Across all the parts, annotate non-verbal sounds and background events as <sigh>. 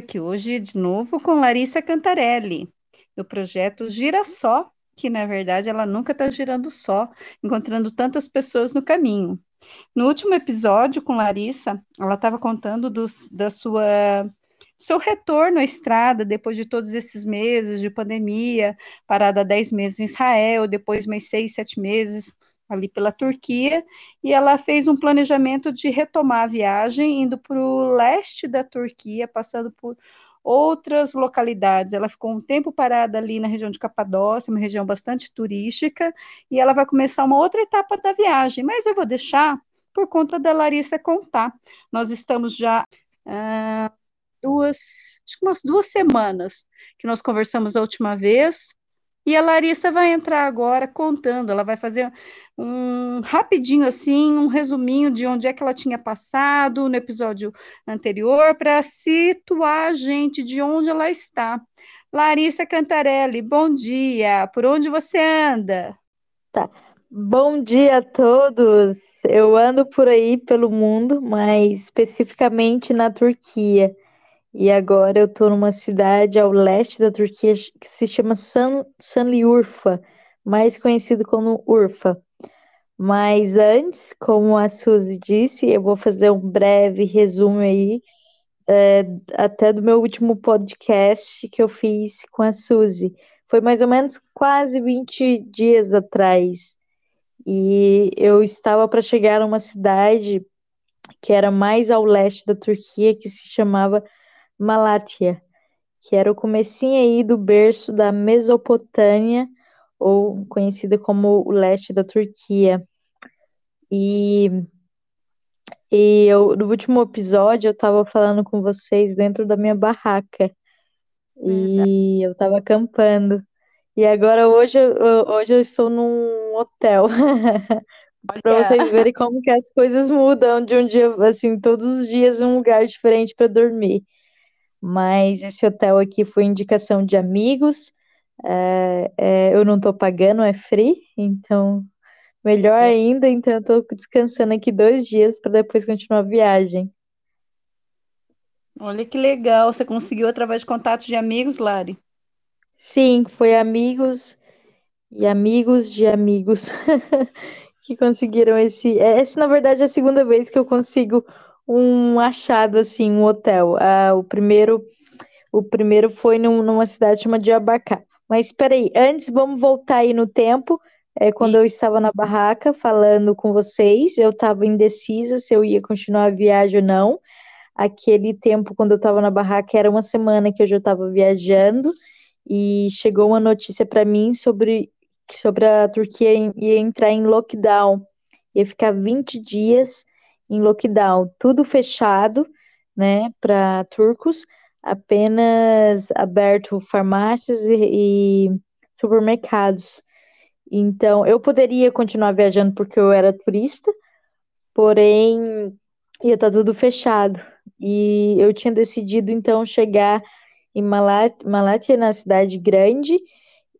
aqui hoje de novo com Larissa Cantarelli, do projeto Gira Só, que na verdade ela nunca está girando só, encontrando tantas pessoas no caminho. No último episódio com Larissa, ela estava contando dos, da sua seu retorno à estrada depois de todos esses meses de pandemia, parada 10 meses em Israel, depois mais seis, sete meses ali pela Turquia, e ela fez um planejamento de retomar a viagem, indo para o leste da Turquia, passando por outras localidades. Ela ficou um tempo parada ali na região de Capadócia, uma região bastante turística, e ela vai começar uma outra etapa da viagem, mas eu vou deixar por conta da Larissa contar. Nós estamos já ah, duas, acho que umas duas semanas que nós conversamos a última vez, e a Larissa vai entrar agora contando, ela vai fazer um rapidinho assim, um resuminho de onde é que ela tinha passado no episódio anterior para situar a gente de onde ela está. Larissa Cantarelli, bom dia. Por onde você anda? Tá. Bom dia a todos. Eu ando por aí pelo mundo, mas especificamente na Turquia. E agora eu estou numa cidade ao leste da Turquia que se chama San, Sanliurfa, mais conhecido como Urfa. Mas antes, como a Suzy disse, eu vou fazer um breve resumo aí, é, até do meu último podcast que eu fiz com a Suzy. Foi mais ou menos quase 20 dias atrás. E eu estava para chegar numa cidade que era mais ao leste da Turquia, que se chamava Malátia, que era o comecinho aí do berço da Mesopotâmia, ou conhecida como o leste da Turquia. E, e eu, no último episódio eu estava falando com vocês dentro da minha barraca. E eu estava acampando. E agora hoje, eu- hoje eu estou num hotel. <laughs> Para vocês verem como que as coisas mudam de um dia, assim, todos os dias um lugar diferente para dormir. Mas esse hotel aqui foi indicação de amigos. é, é, eu não estou pagando, é free, então melhor ainda. Então eu estou descansando aqui dois dias para depois continuar a viagem. olha que legal, você conseguiu através de contatos de amigos, Lari. Sim, foi amigos e amigos de amigos <laughs> que conseguiram esse. é, Essa, na verdade, é a segunda vez que eu consigo um achado assim, um hotel. Ah, o primeiro, o primeiro foi num- numa cidade chamada Jabacá. Mas espera aí, antes vamos voltar aí no tempo. É, quando eu estava na barraca falando com vocês, eu estava indecisa se eu ia continuar a viagem ou não. Aquele tempo, quando eu estava na barraca, era uma semana que eu já estava viajando e chegou uma notícia para mim sobre sobre a Turquia ia entrar em lockdown, ia ficar 20 dias em lockdown, tudo fechado, né, para turcos, apenas aberto farmácias e, e supermercados. Então, eu poderia continuar viajando porque eu era turista, porém ia estar tudo fechado. E eu tinha decidido então chegar em Malatya, na cidade grande,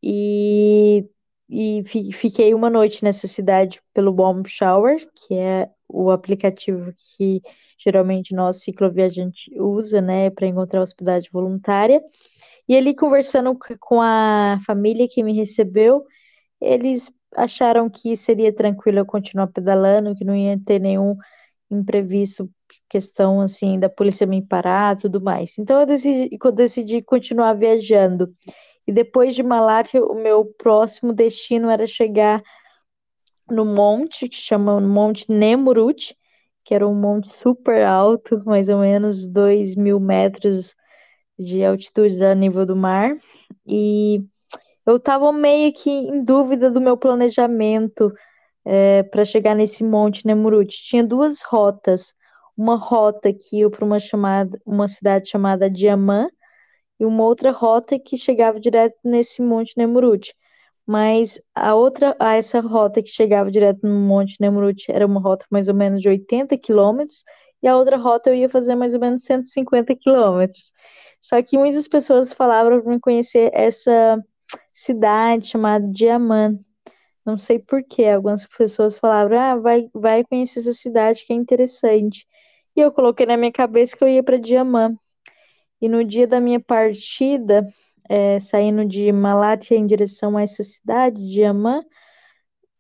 e, e fi- fiquei uma noite nessa cidade pelo Bomb Shower, que é o aplicativo que geralmente nós cicloviajante usa, né, para encontrar hospedagem voluntária. E ali conversando com a família que me recebeu, eles acharam que seria tranquilo eu continuar pedalando, que não ia ter nenhum imprevisto, questão assim da polícia me parar, tudo mais. Então eu decidi, eu decidi continuar viajando. E depois de Malásia, o meu próximo destino era chegar no monte, que chama Monte Nemrut, que era um monte super alto, mais ou menos 2 mil metros de altitude a nível do mar. E eu estava meio que em dúvida do meu planejamento é, para chegar nesse monte Nemrut. Tinha duas rotas. Uma rota que ia para uma chamada, uma cidade chamada Diamã, e uma outra rota que chegava direto nesse monte Nemrut. Mas a outra, a essa rota que chegava direto no Monte Nemrut era uma rota mais ou menos de 80 quilômetros, e a outra rota eu ia fazer mais ou menos 150 quilômetros. Só que muitas pessoas falavam para me conhecer essa cidade chamada Diamant. Não sei por quê. Algumas pessoas falavam, ah, vai, vai conhecer essa cidade que é interessante. E eu coloquei na minha cabeça que eu ia para Diamant. E no dia da minha partida, é, saindo de Malatya em direção a essa cidade, Diamant,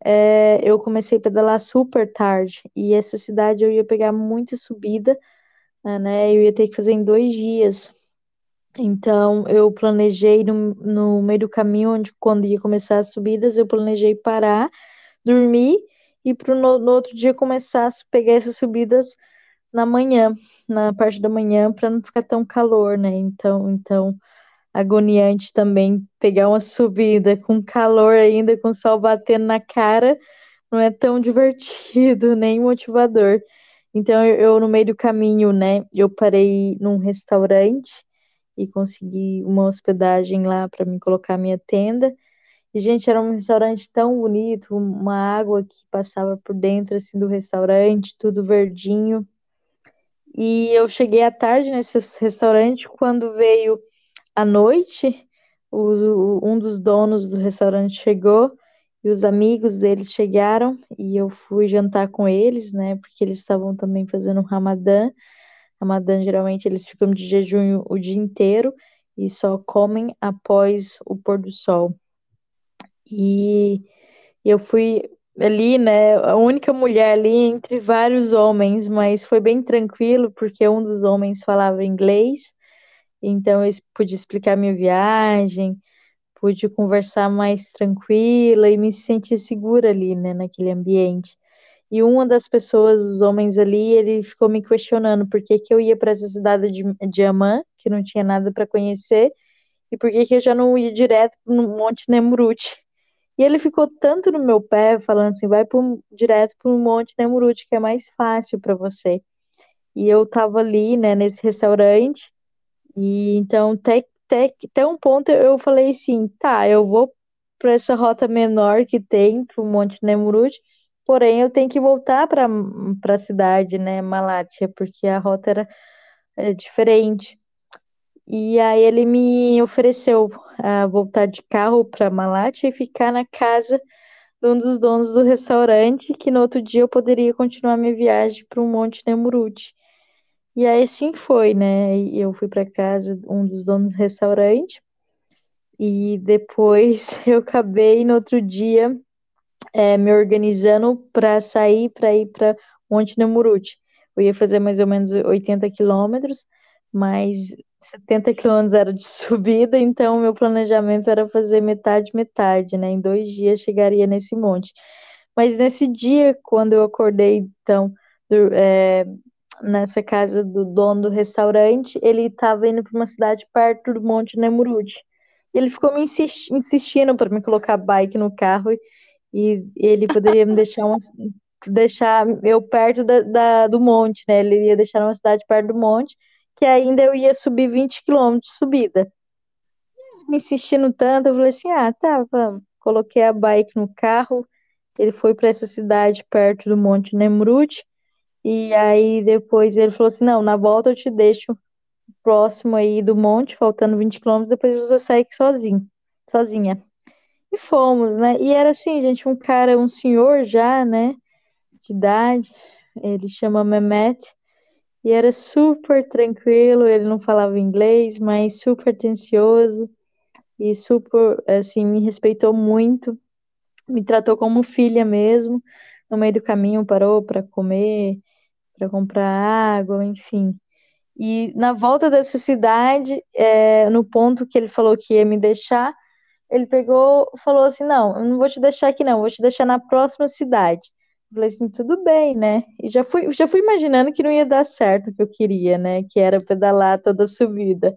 é, eu comecei a pedalar super tarde. E essa cidade eu ia pegar muita subida, né? Eu ia ter que fazer em dois dias. Então, eu planejei no, no meio do caminho, onde quando ia começar as subidas, eu planejei parar, dormir e pro, no, no outro dia começar a pegar essas subidas na manhã, na parte da manhã, para não ficar tão calor, né? Então, então agoniante também pegar uma subida com calor ainda, com sol batendo na cara, não é tão divertido, <laughs> nem motivador. Então, eu no meio do caminho, né, eu parei num restaurante e consegui uma hospedagem lá para me colocar minha tenda. E, gente, era um restaurante tão bonito, uma água que passava por dentro assim do restaurante, tudo verdinho. E eu cheguei à tarde nesse restaurante quando veio à noite, o, um dos donos do restaurante chegou e os amigos deles chegaram e eu fui jantar com eles, né? Porque eles estavam também fazendo um Ramadã. Ramadã, geralmente, eles ficam de jejum o dia inteiro e só comem após o pôr do sol. E eu fui ali, né, a única mulher ali entre vários homens, mas foi bem tranquilo, porque um dos homens falava inglês, então eu pude explicar minha viagem, pude conversar mais tranquila e me sentir segura ali, né, naquele ambiente. E uma das pessoas, os homens ali, ele ficou me questionando por que, que eu ia para essa cidade de, de Amman, que não tinha nada para conhecer, e por que, que eu já não ia direto no Monte Nemrut. E ele ficou tanto no meu pé, falando assim: vai pro, direto para o Monte Nemrut, que é mais fácil para você. E eu tava ali, né, nesse restaurante, e então, até, até, até um ponto eu falei assim: tá, eu vou para essa rota menor que tem para o Monte Nemrut Porém, eu tenho que voltar para a cidade, né, Malátia, porque a rota era é, diferente. E aí ele me ofereceu a voltar de carro para Malátia e ficar na casa de um dos donos do restaurante, que no outro dia eu poderia continuar minha viagem para o Monte Nemrut. E aí assim foi, né? Eu fui para casa um dos donos do restaurante e depois <laughs> eu acabei no outro dia é, me organizando para sair para ir para Monte Nemurute. Eu ia fazer mais ou menos 80 quilômetros, mas 70 quilômetros era de <laughs> subida, então meu planejamento era fazer metade, metade, né? Em dois dias chegaria nesse monte. Mas nesse dia, quando eu acordei, então, do, é, nessa casa do dono do restaurante, ele estava indo para uma cidade perto do Monte Nemrut. Ele ficou me insistindo para me colocar bike no carro e ele poderia me deixar uma, deixar eu perto da, da, do monte, né? Ele ia deixar uma cidade perto do monte, que ainda eu ia subir 20 quilômetros de subida. Me insistindo tanto, eu falei assim: ah, tá, vamos. Coloquei a bike no carro, ele foi para essa cidade perto do Monte Nemrut, e aí depois ele falou assim: não, na volta eu te deixo próximo aí do monte, faltando 20 quilômetros, depois você sai sozinho, sozinha. E fomos, né? E era assim, gente, um cara, um senhor já, né, de idade, ele chama Mehmet, E era super tranquilo, ele não falava inglês, mas super atencioso e super, assim, me respeitou muito, me tratou como filha mesmo. No meio do caminho parou para comer, para comprar água, enfim. E na volta dessa cidade, é, no ponto que ele falou que ia me deixar, ele pegou, falou assim: Não, eu não vou te deixar aqui, não, vou te deixar na próxima cidade. Eu falei assim: Tudo bem, né? E já fui, já fui imaginando que não ia dar certo o que eu queria, né? Que era pedalar toda a subida.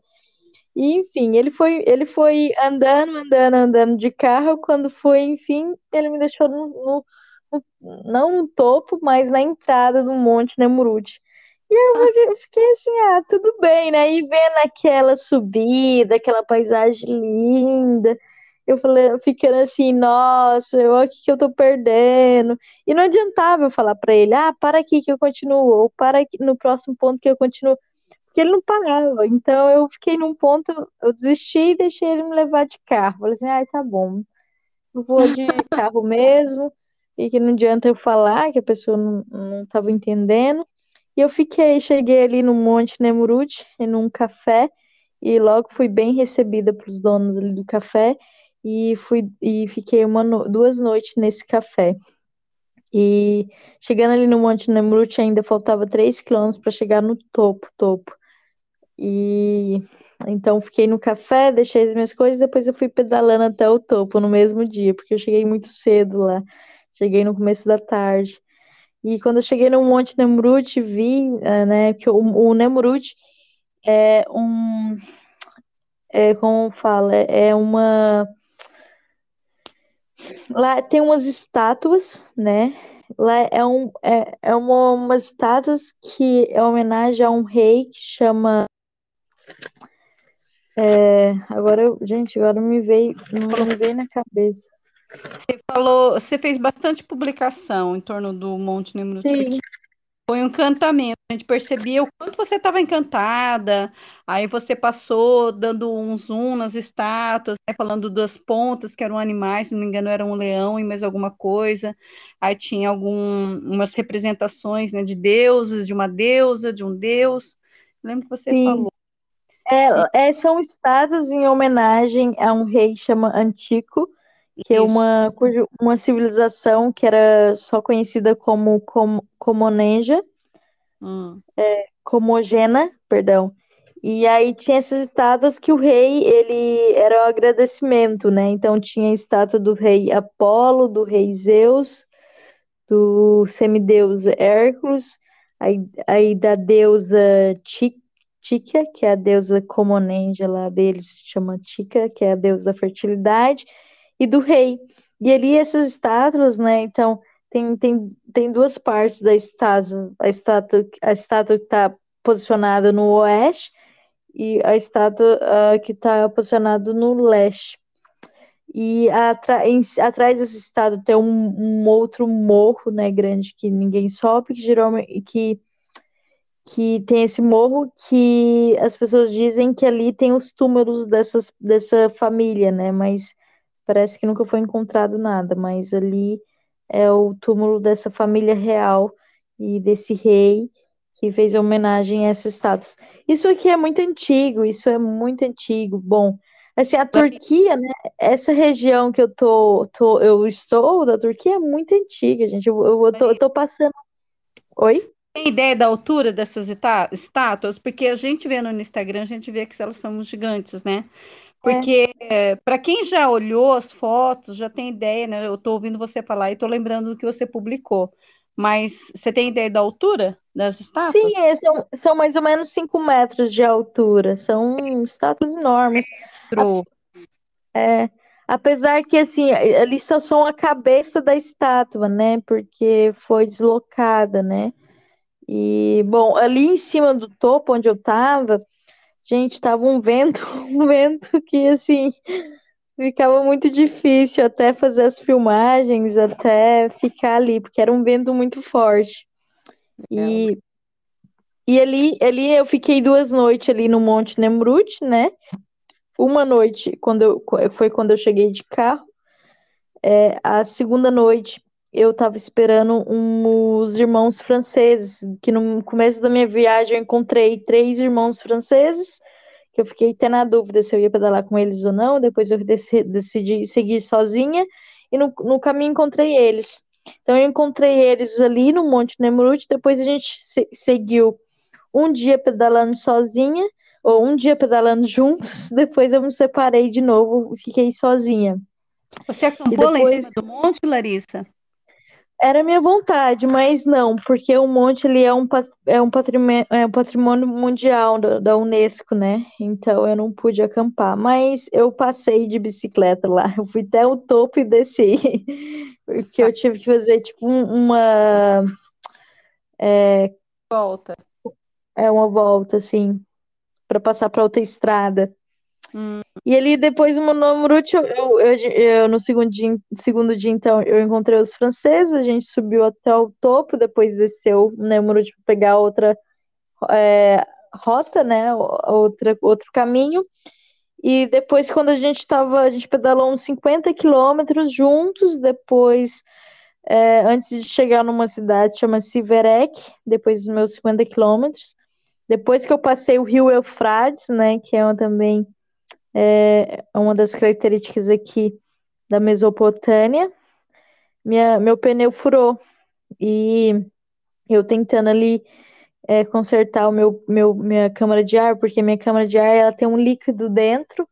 E, enfim, ele foi, ele foi andando, andando, andando de carro. Quando foi, enfim, ele me deixou no, no, no não no topo, mas na entrada do Monte Nemrut. E eu fiquei assim, ah, tudo bem, né? E vendo aquela subida, aquela paisagem linda, eu falei, ficando assim, nossa, eu aqui que eu tô perdendo. E não adiantava eu falar para ele, ah, para aqui que eu continuo, ou para aqui, no próximo ponto que eu continuo, porque ele não parava. Então eu fiquei num ponto, eu desisti e deixei ele me levar de carro. Falei assim, ah, tá bom, eu vou de <laughs> carro mesmo, e que não adianta eu falar que a pessoa não, não tava entendendo. E eu fiquei, cheguei ali no Monte Nemrut, num café, e logo fui bem recebida pelos donos ali do café e fui e fiquei uma no, duas noites nesse café. E chegando ali no Monte Nemrut ainda faltava 3 quilômetros para chegar no topo, topo. E então fiquei no café, deixei as minhas coisas, depois eu fui pedalando até o topo no mesmo dia, porque eu cheguei muito cedo lá. Cheguei no começo da tarde. E quando eu cheguei no Monte Nemrut, vi, uh, né, que o, o Nemrut é um, é, como fala, é uma, lá tem umas estátuas, né, lá é, um, é, é uma, umas estátuas que é homenagem a um rei que chama, é, agora, gente, agora me veio, não me veio na cabeça. Você falou, você fez bastante publicação em torno do Monte Nemrut, Sim. Foi um encantamento. A gente percebia o quanto você estava encantada. Aí você passou dando um zoom nas estátuas, né, falando das pontas que eram animais, se não me engano, era um leão e mais alguma coisa. Aí tinha algumas representações, né, de deuses, de uma deusa, de um deus. Lembro que você Sim. falou. É, é, são estátuas em homenagem a um rei chama Antico, que é uma, cujo- uma civilização que era só conhecida como, como Comoneja, Hum. Comogena, perdão. E aí tinha essas estátuas que o rei, ele era o agradecimento, né? Então tinha a estátua do rei Apolo, do rei Zeus, do semideus Hércules, aí, aí da deusa Ti- Tíquia, que é a deusa Comonenja lá deles, se chama Tica, que é a deusa da fertilidade, e do rei. E ali essas estátuas, né? Então tem, tem, tem duas partes da estátua, a estátua, a estátua que está posicionada no oeste e a estátua ah, que está posicionada no leste. E atrás dessa estátua tem um, um outro morro, né, grande que ninguém sobe, que geralmente que, que tem esse morro que as pessoas dizem que ali tem os túmulos dessas, dessa família, né? Mas parece que nunca foi encontrado nada, mas ali é o túmulo dessa família real e desse rei que fez homenagem a essas estátuas. Isso aqui é muito antigo, isso é muito antigo. Bom, assim, a Turquia, né? Essa região que eu tô, tô eu estou da Turquia é muito antiga, gente. Eu, eu, eu tô, eu tô passando. Oi? Tem ideia da altura dessas estátuas? Porque a gente vendo no Instagram, a gente vê que elas são gigantes, né? Porque para quem já olhou as fotos, já tem ideia, né? Eu estou ouvindo você falar e estou lembrando do que você publicou. Mas você tem ideia da altura das estátuas? Sim, é, são, são mais ou menos 5 metros de altura. São estátuas enormes. Tro- É, apesar que, assim, ali só são a cabeça da estátua, né? Porque foi deslocada, né? E, bom, ali em cima do topo onde eu tava, gente, tava um vento, <laughs> um vento que, assim, ficava muito difícil até fazer as filmagens, até ficar ali, porque era um vento muito forte. E, e ali, ali eu fiquei duas noites ali no Monte Nemrut, né? Uma noite quando eu, foi quando eu cheguei de carro. É, a segunda noite eu estava esperando uns irmãos franceses, que no começo da minha viagem eu encontrei três irmãos franceses, que eu fiquei até na dúvida se eu ia pedalar com eles ou não, depois eu decidi seguir sozinha, e no, no caminho encontrei eles. Então eu encontrei eles ali no Monte Nemrut, depois a gente se seguiu um dia pedalando sozinha, ou um dia pedalando juntos, <laughs> depois eu me separei de novo, fiquei sozinha. Você acampou depois... lá em cima do monte, Larissa? Era minha vontade, mas não, porque o monte ele é um, é um, patrimônio, é um patrimônio mundial da, da Unesco, né? Então eu não pude acampar, mas eu passei de bicicleta lá, eu fui até o topo e desci, <laughs> porque eu tive que fazer tipo uma é, volta. É uma volta, assim, para passar para outra estrada. Hum. E ali depois no Nomrut, eu, eu, eu, no segundo dia, segundo dia, então, eu encontrei os franceses, a gente subiu até o topo, depois desceu no Nomrut para pegar outra é, rota, né? Outra, outro caminho. E depois, quando a gente estava, a gente pedalou uns 50 quilômetros juntos, depois, é, antes de chegar numa cidade chama Siverek, depois dos meus 50 quilômetros. Depois que eu passei o rio Eufrates, né, que é uma, também é uma das características aqui da Mesopotâmia, minha, meu pneu furou e eu tentando ali é, consertar o meu, meu minha câmara de ar, porque minha câmara de ar ela tem um líquido dentro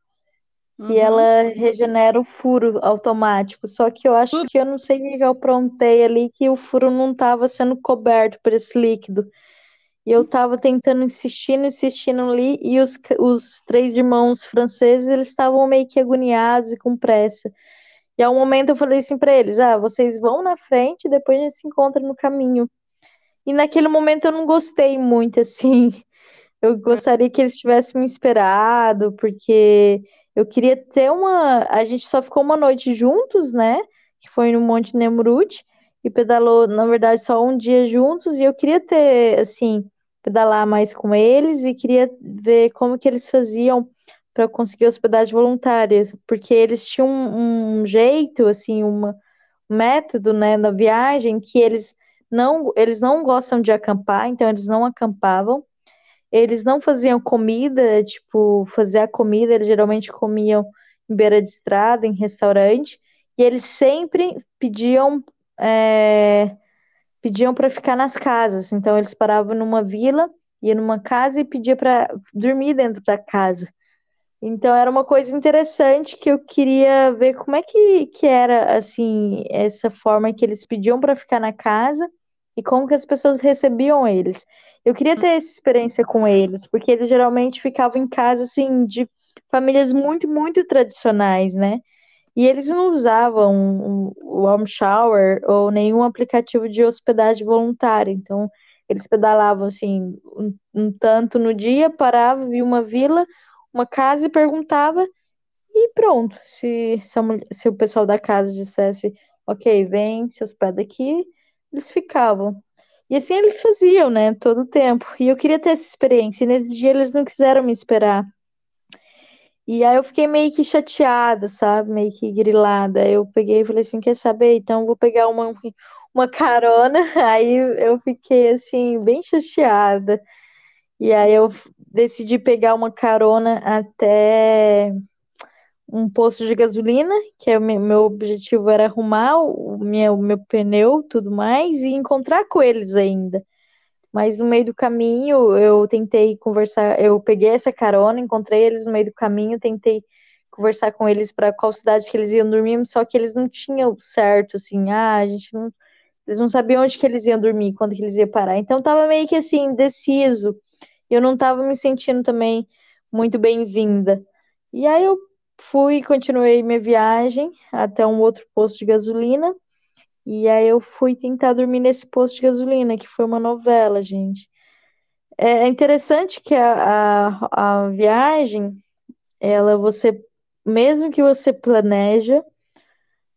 que uhum. ela regenera o furo automático. Só que eu acho que eu não sei o que eu aprontei ali que o furo não estava sendo coberto por esse líquido. E eu tava tentando insistindo, insistindo ali, e os, os três irmãos franceses, eles estavam meio que agoniados e com pressa. E ao momento eu falei assim para eles: ah, vocês vão na frente, depois a gente se encontra no caminho. E naquele momento eu não gostei muito, assim. <laughs> Eu gostaria que eles tivessem me esperado, porque eu queria ter uma. A gente só ficou uma noite juntos, né? Que foi no Monte Nemrut e pedalou, na verdade, só um dia juntos, e eu queria ter, assim, pedalar mais com eles e queria ver como que eles faziam para conseguir hospedagem voluntária, porque eles tinham um, jeito, assim, uma, um método, né, na viagem que eles não, eles não gostam de acampar, então eles não acampavam, eles não faziam comida, tipo, fazer a comida, eles geralmente comiam em beira de estrada, em restaurante, e eles sempre pediam é, pediam para ficar nas casas. Então eles paravam numa vila, ia numa casa e pedia para dormir dentro da casa. Então era uma coisa interessante que eu queria ver como é que, que era assim essa forma que eles pediam para ficar na casa e como que as pessoas recebiam eles. Eu queria ter essa experiência com eles, porque eles geralmente ficavam em casa assim de famílias muito muito tradicionais, né? E eles não usavam o Warm Shower ou nenhum aplicativo de hospedagem voluntária. Então, eles pedalavam assim um, um tanto no dia, paravam, via uma vila, uma casa e perguntava e pronto. Se, se, se, o pessoal da casa dissesse, ok, vem, se hospeda aqui, eles ficavam. E assim eles faziam, né, todo o tempo. E eu queria ter essa experiência. E nesse dia eles não quiseram me esperar. E aí eu fiquei meio que chateada, sabe? Meio que grilada. Eu peguei e falei assim, quer saber? Então vou pegar uma, <laughs> uma carona. <laughs> Aí eu fiquei assim, bem chateada. E aí eu decidi pegar uma carona até um posto de gasolina, que é o meu, meu objetivo era arrumar o meu, meu pneu, tudo mais, e encontrar com eles ainda. Mas no meio do caminho eu tentei conversar, eu peguei essa carona, encontrei eles no meio do caminho, tentei conversar com eles para qual cidade que eles iam dormir, só que eles não tinham certo, assim, ah, a gente não, eles não sabiam onde que eles iam dormir, quando que eles iam parar. Então tava meio que assim, indeciso. Eu não tava me sentindo também muito bem-vinda. E aí eu fui, continuei minha viagem até um outro posto de gasolina. E aí eu fui tentar dormir nesse posto de gasolina, que foi uma novela, gente. É, é interessante que a, a, a viagem, ela você, mesmo que você planeja,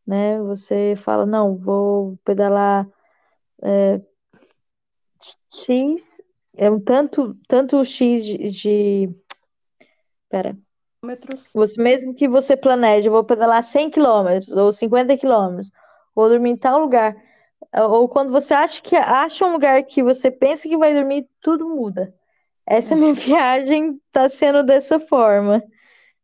né? Você fala, não, vou pedalar é, X, é um tanto, tanto X de, de pera. Você, mesmo que você planeje, vou pedalar 100 quilômetros ou 50 quilômetros, vou dormir em tal lugar. Ou quando você acha que acha um lugar que você pensa que vai dormir, tudo muda. Essa minha <laughs> viagem tá sendo dessa forma.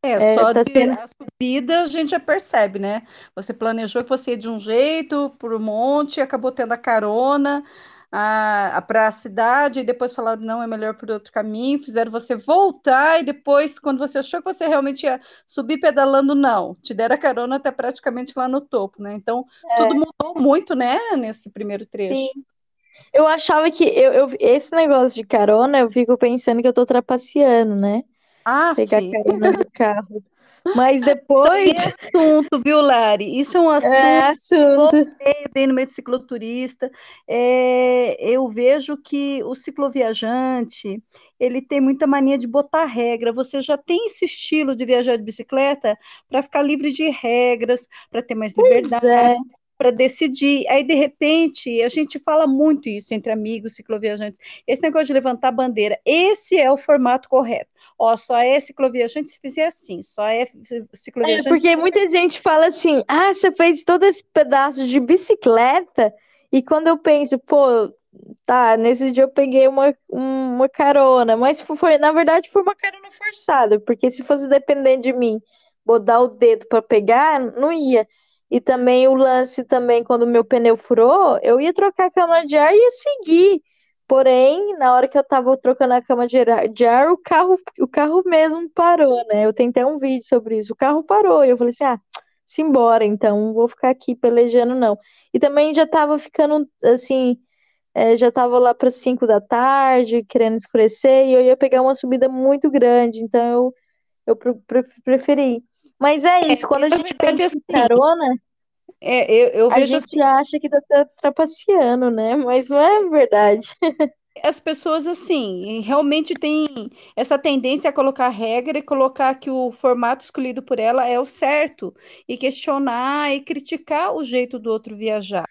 É, É, só tá de sendo. a subida a gente já percebe, né? Você planejou que você ia de um jeito para o monte, acabou tendo a carona para a cidade, e depois falaram, não, é melhor por outro caminho, fizeram você voltar, e depois, quando você achou que você realmente ia subir pedalando, não, te deram a carona até praticamente lá no topo, né? Então, tudo É, mudou muito, né, nesse primeiro sim. trecho. Eu achava que eu, eu- esse negócio de carona, eu fico pensando que eu tô trapaceando, né? Ah, Pegar fi, carona de carro. <laughs> Mas isso <laughs> depois é assunto, viu, Lari? Isso é um é assunto assunto. bem no meio de cicloturista, é, eu vejo que o cicloviajante, ele tem muita mania de botar regra. Você já tem esse estilo de viajar de bicicleta para ficar livre de regras, para ter mais Pois liberdade, é. Para decidir. Aí, de repente, a gente fala muito isso entre amigos cicloviajantes. Esse negócio de levantar a bandeira, esse é o formato correto. Ó, só é cicloviajante se fizer assim, só é É, cicloviajante porque muita gente fala assim: ah, você fez todo esse pedaço de bicicleta, e quando eu penso, pô, tá, nesse dia eu peguei uma, um- uma carona, mas fo- foi, na verdade, foi uma carona forçada, porque se fosse depender de mim, botar o dedo para pegar, não ia. E também o lance também, quando o meu pneu furou, eu ia trocar a cama de ar e ia seguir. Porém, na hora que eu tava trocando a cama de ar, de ar, o carro, o carro mesmo parou, né? Eu tentei um vídeo sobre isso. O carro parou. E eu falei assim: ah, simbora, então, não vou ficar aqui pelejando, não. E também já tava ficando assim, é, já tava lá para 5 da tarde, querendo escurecer, e eu ia pegar uma subida muito grande, então eu, eu pre- preferi. Mas é isso, quando a Na gente pensa em assim, carona, é, eu, eu a vejo assim, gente acha que tá tra- trapaceando, né? Mas não é verdade. <laughs> as pessoas assim realmente têm essa tendência a colocar regra e colocar que o formato escolhido por ela é o certo e questionar e criticar o jeito do outro viajar.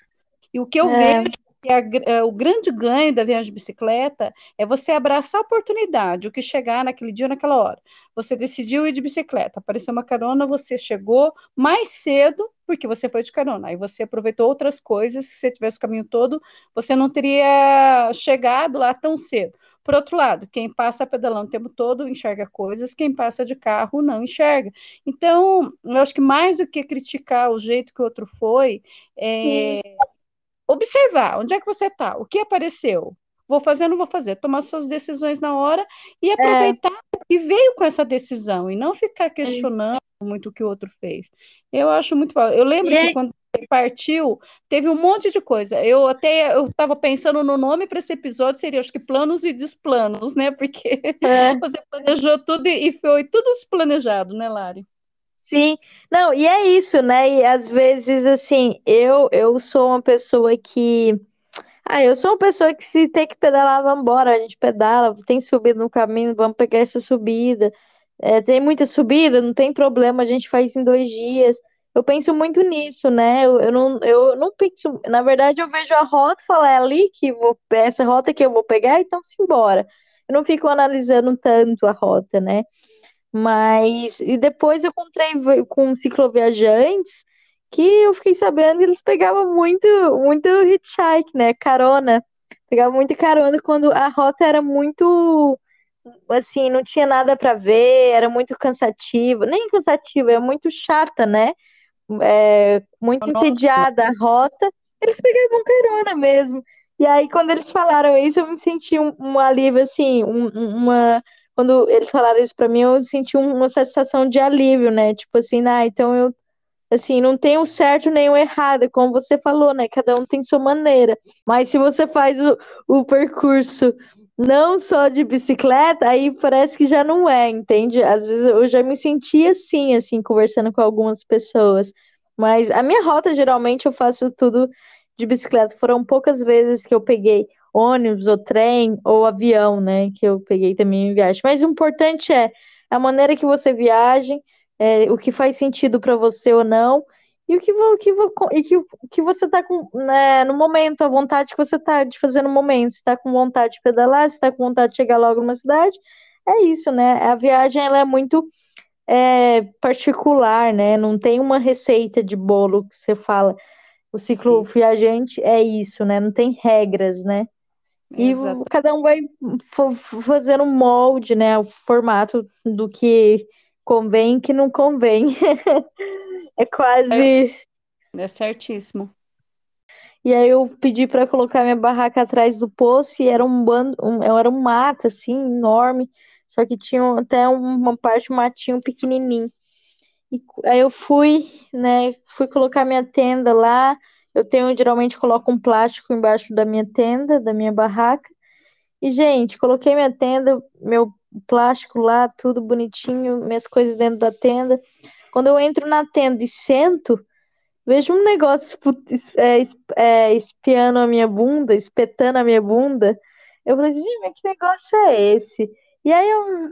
E o que eu vejo É, que a gr- é, o grande ganho da viagem de bicicleta é você abraçar a oportunidade, o que chegar naquele dia naquela hora. Você decidiu ir de bicicleta, apareceu uma carona, você chegou mais cedo porque você foi de carona. Aí você aproveitou outras coisas, se você tivesse o caminho todo, você não teria chegado lá tão cedo. Por outro lado, quem passa pedalando o tempo todo enxerga coisas, quem passa de carro não enxerga. Então, eu acho que mais do que criticar o jeito que o outro foi, é, observar onde é que você está, o que apareceu. Vou fazer, não vou fazer, tomar suas decisões na hora e é, aproveitar que veio com essa decisão e não ficar é. questionando muito o que o outro fez. Eu acho muito. fa- Eu lembro que é, quando ele partiu, teve um monte de coisa. Eu até eu estava pensando no nome para esse episódio, seria acho que planos e desplanos, né? Porque é, <laughs> você planejou tudo e e foi tudo desplanejado, né, Lari? Sim, não, e é isso, né? E às vezes, assim, eu, eu sou uma pessoa que Ah, eu sou uma pessoa que se tem que pedalar, vamos embora. A gente pedala, tem subida no caminho, vamos pegar essa subida. É, tem muita subida, não tem problema, a gente faz em dois dias. Eu penso muito nisso, né? Eu, eu não, eu não penso. Na verdade, eu vejo a rota e falo, é ali que vou, essa rota que eu vou pegar, então simbora. Eu não fico analisando tanto a rota, né? Mas, e depois eu encontrei com cicloviajantes que eu fiquei sabendo que eles pegavam muito, muito hitchhike, né? Carona. Pegavam muito carona quando a rota era muito, assim, não tinha nada para ver, era muito cansativa. Nem cansativa, é muito chata, né? É, muito entediada a rota. Eles pegavam carona mesmo. E aí, quando eles falaram isso, eu me senti um, um alívio, assim, um- uma quando eles falaram isso pra mim, eu senti um- uma sensação de alívio, né? Tipo assim, ah, então eu, assim, não tem o certo nem o errado, como você falou, né? Cada um tem sua maneira. Mas se você faz o, o percurso não só de bicicleta, aí parece que já não é, entende? Às vezes eu já me senti assim, assim, conversando com algumas pessoas. Mas a minha rota, geralmente, eu faço tudo de bicicleta. Foram poucas vezes que eu peguei ônibus, ou trem, ou avião, né? Que eu peguei também em viagem. Mas o importante é a maneira que você viaja, é, o que faz sentido para você ou não, e o que, vo- que, e que, que você tá com, né, no momento, a vontade que você tá de fazer no momento. Se tá com vontade de pedalar, se tá com vontade de chegar logo numa cidade, é isso, né? A viagem, ela é muito é, particular, né? Não tem uma receita de bolo que você fala. O ciclo viajante é isso, né? Não tem regras, né? E Exato. cada um vai fa- fazer um molde, né? O formato do que convém e que não convém. <laughs> É quase. É certíssimo. E aí eu pedi para colocar minha barraca atrás do poço e era um bando, um, era um mato assim enorme, só que tinha até uma parte um matinho pequenininho. E aí eu fui, né, fui colocar minha tenda lá. Eu tenho geralmente coloco um plástico embaixo da minha tenda, da minha barraca. E gente, coloquei minha tenda, meu plástico lá, tudo bonitinho, minhas coisas dentro da tenda. Quando eu entro na tenda e sento, vejo um negócio é, é, espiando a minha bunda, espetando a minha bunda. Eu falei, assim, gente, que negócio é esse? E aí eu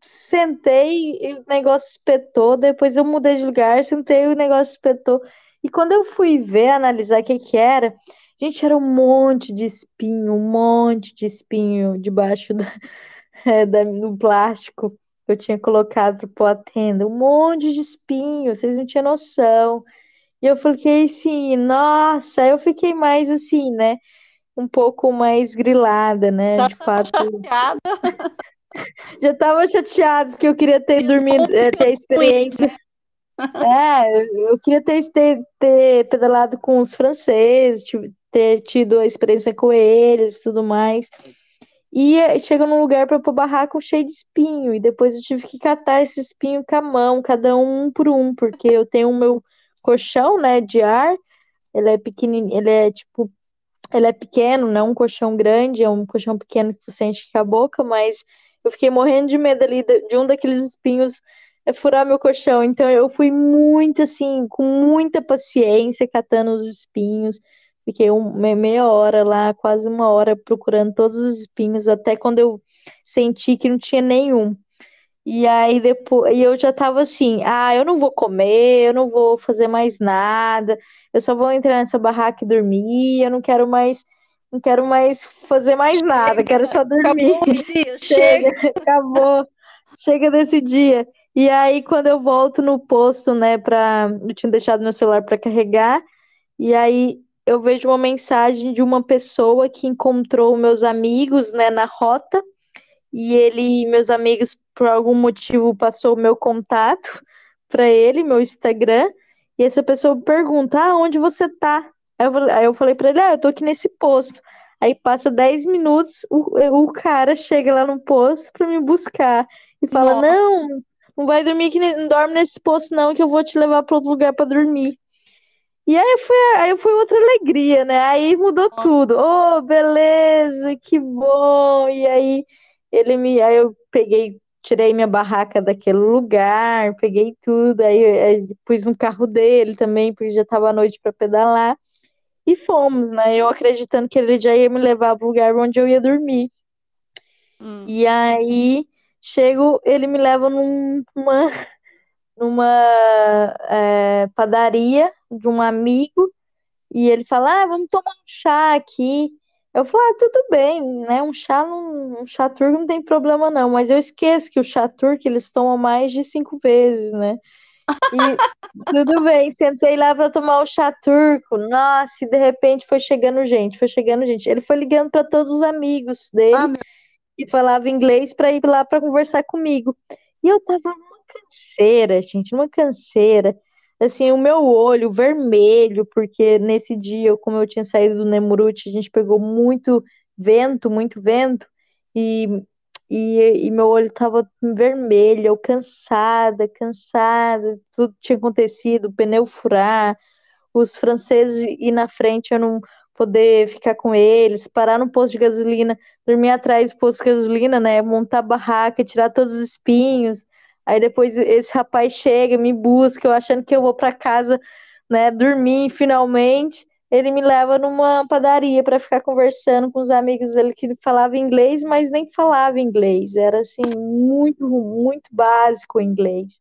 sentei e o negócio espetou. Depois eu mudei de lugar, sentei e o negócio espetou. E quando eu fui ver, analisar o que que era, gente, era um monte de espinho, um monte de espinho debaixo da, <laughs> é, da- do plástico que eu tinha colocado para pôr a tenda. Um monte de espinho, vocês não tinham noção. E eu fiquei assim, nossa, eu fiquei mais assim, né? Um pouco mais grilada, né? De fato, Chateada. <laughs> já tava chateada porque eu queria ter dormido, eh, ter a experiência. É, eu queria ter, ter, ter pedalado com os franceses, ter tido a experiência com eles e tudo mais. E eh, chega num lugar para pôr barraco cheio de espinho, e depois eu tive que catar esse espinho com a mão, cada um um por um, porque eu tenho o meu colchão, né, de ar, ele é pequenininho, ele é tipo, ele é pequeno, não é um colchão grande, é um colchão pequeno que você enche com a boca, mas eu fiquei morrendo de medo ali de de um daqueles espinhos é furar meu colchão, então eu fui muito assim, com muita paciência, catando os espinhos, fiquei um, me- meia hora lá, quase uma hora procurando todos os espinhos, até quando eu senti que não tinha nenhum. E aí depois, e eu já tava assim, ah, eu não vou comer, eu não vou fazer mais nada, eu só vou entrar nessa barraca e dormir, eu não quero mais, não quero mais fazer mais nada, quero só <laughs> dormir. Acabou dia, <laughs> chega. Chega, acabou, chega desse dia. E aí quando eu volto no posto, né, pra, eu tinha deixado meu celular para carregar, e aí eu vejo uma mensagem de uma pessoa que encontrou meus amigos, né, na rota. E ele, meus amigos, por algum motivo, passou o meu contato para ele, meu Instagram. E essa pessoa pergunta: Ah, onde você tá? Aí eu, falei- para ele: Ah, eu tô aqui nesse posto. Aí passa 10 minutos, o, o cara chega lá no posto para me buscar e fala: Nossa. Não, não vai dormir aqui, ne- não dorme nesse posto, não, que eu vou te levar para outro lugar para dormir. E aí foi, aí foi outra alegria, né? Aí mudou tudo. Oh, beleza, que bom. E aí ele me, aí eu peguei, tirei minha barraca daquele lugar, peguei tudo, aí, aí pus no carro dele também, porque já estava à noite para pedalar. E fomos, né? Eu acreditando que ele já ia me levar para o lugar onde eu ia dormir. Hum. E aí chego, ele me leva num- numa, <laughs> numa é, padaria de um amigo e ele fala: Ah, vamos tomar um chá aqui. Eu falo: Ah, tudo bem, né? Um chá, não, um chá turco não tem problema não, mas eu esqueço que o chá turco eles tomam mais de cinco vezes, né? E <laughs> tudo bem, sentei lá para tomar o chá turco. Nossa, e de repente foi chegando gente, foi chegando gente. Ele foi ligando para todos os amigos dele Ah, que falava inglês para ir lá para conversar comigo. E eu tava numa canseira, gente, numa canseira. Assim, o meu olho vermelho, porque nesse dia, como eu tinha saído do Nemurut, a gente pegou muito vento, muito vento, e, e, e meu olho tava vermelho, eu cansada, cansada, tudo tinha acontecido, pneu furar, os franceses ir na frente, eu não poder ficar com eles, parar no posto de gasolina, dormir atrás do posto de gasolina, né? Montar barraca, tirar todos os espinhos. Aí depois esse rapaz chega, me busca, eu achando que eu vou para casa, né? Dormir finalmente. Ele me leva numa padaria para ficar conversando com os amigos dele que falavam inglês, mas nem falava inglês. Era assim, muito, muito básico o inglês.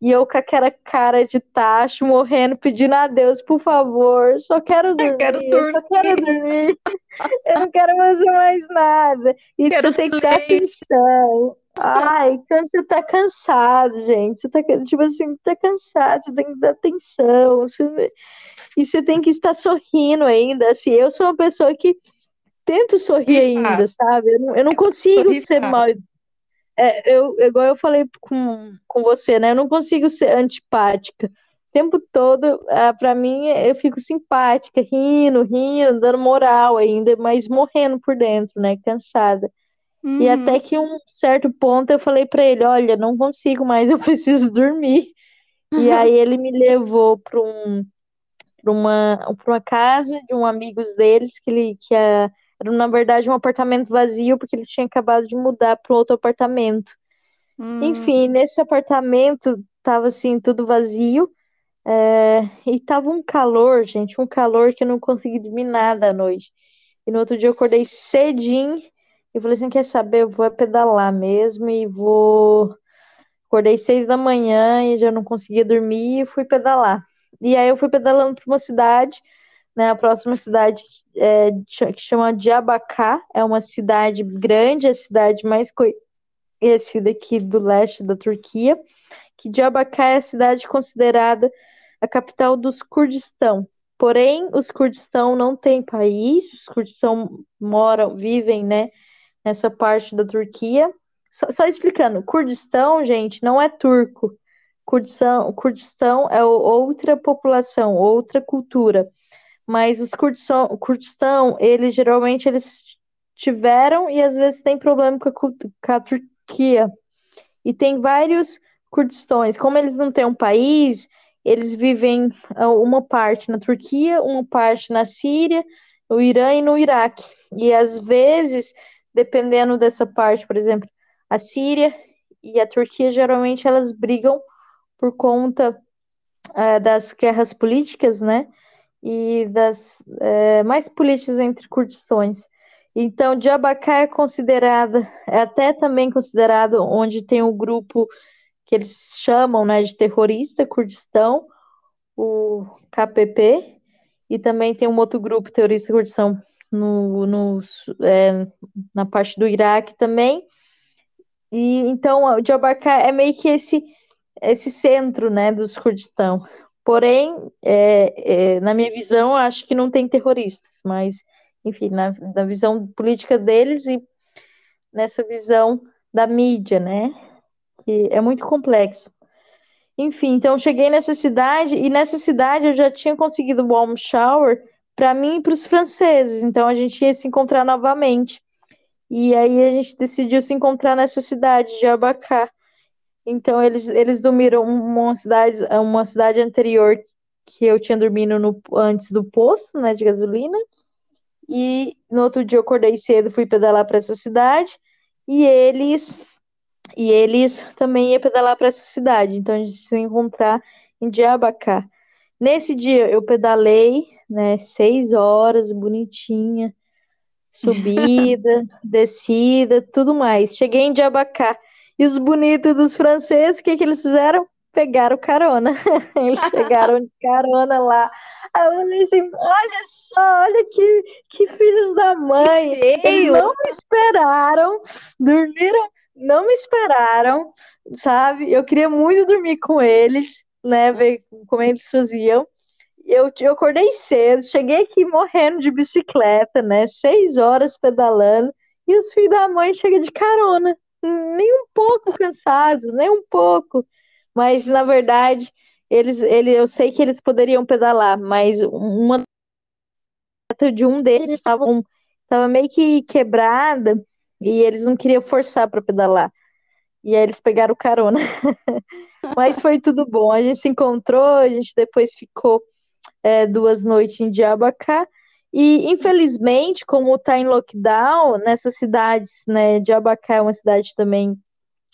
E eu com aquela cara de tacho, morrendo, pedindo a Deus, por favor, só quero dormir, quero eu só quero dormir. Eu não quero fazer mais nada. E Quero você tem que ter silêncio. atenção. Ai, quando você tá cansado, gente, você tá, tipo assim, tá cansado, você tem que dar atenção. você- E você tem que estar sorrindo ainda. Assim, eu sou uma pessoa que tento sorrir Sorri ainda, sabe? Eu não, eu não consigo ser mal. É, eu, igual eu falei com, com você, né? Eu não consigo ser antipática. O tempo todo, ah, pra mim, eu fico simpática, rindo, rindo, dando moral ainda, mas morrendo por dentro, né? Cansada. E Uhum. até que um certo ponto eu falei pra ele, olha, não consigo mais, <laughs> eu preciso dormir. E aí ele me levou para um, para uma, para uma casa de um amigos deles que ele que é, era na verdade um apartamento vazio porque eles tinham acabado de mudar para outro apartamento. Hum, Enfim, nesse apartamento tava assim tudo vazio é, e tava um calor, gente, um calor que eu não consegui dormir nada à noite. E no outro dia eu acordei cedinho e falei assim, quer saber, eu vou pedalar mesmo e vou Acordei seis da manhã e já não conseguia dormir e fui pedalar. E aí eu fui pedalando para uma cidade, né? A próxima cidade é, que chama Diabacá, é uma cidade grande, a cidade mais conhecida aqui do leste da Turquia, que Diabacá é a cidade considerada a capital dos Kurdistão. Porém, os Kurdistão não têm país, os Kurdistão moram, vivem, né, nessa parte da Turquia. Só, só explicando, Kurdistão, gente, não é turco. Kurdistão, Kurdistão é outra população, outra cultura. Mas os Kurdistão, Kurdistão, eles geralmente eles tiveram e às vezes têm problema com a, com a Turquia. E tem vários Kurdistões. Como eles não têm um país, eles vivem ah, uma parte na Turquia, uma parte na Síria, no Irã e no Iraque. E às vezes, dependendo dessa parte, por exemplo, a Síria e a Turquia geralmente elas brigam por conta ah, das guerras políticas, né? E das eh, mais políticas entre Kurdistões. Então, Diyarbakir é considerada, é até também considerado onde tem o grupo que eles chamam, né, de terrorista Kurdistão, o KPP, e também tem um outro grupo terrorista Kurdistão no, no, é, na parte do Iraque também. E então Diyarbakir é meio que esse esse centro, né, dos Kurdistão. Porém, é, é, na minha visão, acho que não tem terroristas, mas enfim, na, na visão política deles e nessa visão da mídia, né, que é muito complexo. Enfim, então cheguei nessa cidade e nessa cidade eu já tinha conseguido o warm shower para mim e para os franceses, então a gente ia se encontrar novamente. E aí a gente decidiu se encontrar nessa cidade de Abacá. Então eles, eles dormiram uma cidade, uma cidade anterior que eu tinha dormido no, antes do posto, né, de gasolina. E no outro dia eu acordei cedo, fui pedalar para essa cidade. E eles e eles também iam pedalar para essa cidade. Então a gente se encontrar em Diabacá. Nesse dia eu pedalei, né, seis horas, bonitinha, <laughs> subida, descida, tudo mais. Cheguei em Diabacá. E os bonitos dos franceses, o que que eles fizeram? Pegaram carona. <laughs> Eles chegaram de carona lá. Aí eu falei assim: olha só, olha que, que filhos da mãe. Eles não me esperaram, dormiram, não me esperaram, sabe? Eu queria muito dormir com eles, né? Ver como eles faziam. Eu, eu acordei cedo, cheguei aqui morrendo de bicicleta, né? Seis horas pedalando, e os filhos da mãe chegam de carona, nem um pouco cansados, nem um pouco. Mas na verdade, eles, ele, eu sei que eles poderiam pedalar, mas uma de um deles estava estava meio que quebrada e eles não queriam forçar para pedalar. E aí eles pegaram carona. <laughs> Mas foi tudo bom. A gente se encontrou, a gente depois ficou é, duas noites em Diabacá. E infelizmente, como está em lockdown, nessas cidades, né, Diabacá é uma cidade também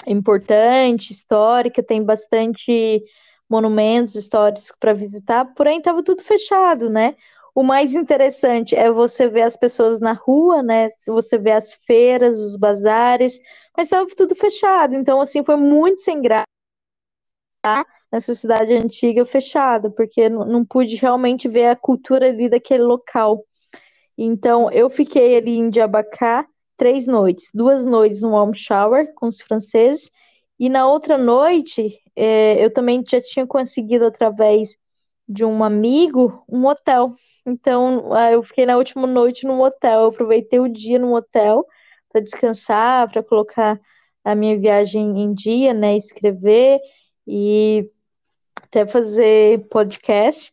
importante, histórica, tem bastante monumentos históricos para visitar, porém estava tudo fechado, né? O mais interessante é você ver as pessoas na rua, né? Você vê as feiras, os bazares, mas estava tudo fechado. Então, assim, foi muito sem graça. Nessa cidade antiga fechada, porque não, pude realmente ver a cultura ali daquele local. Então, eu fiquei ali em Jabacá três noites, duas noites no warm shower com os franceses, e na outra noite é, eu também já tinha conseguido através de um amigo um hotel. Então, eu fiquei na última noite no hotel, eu aproveitei o dia no hotel para descansar, para colocar a minha viagem em dia, né, escrever e até fazer podcast.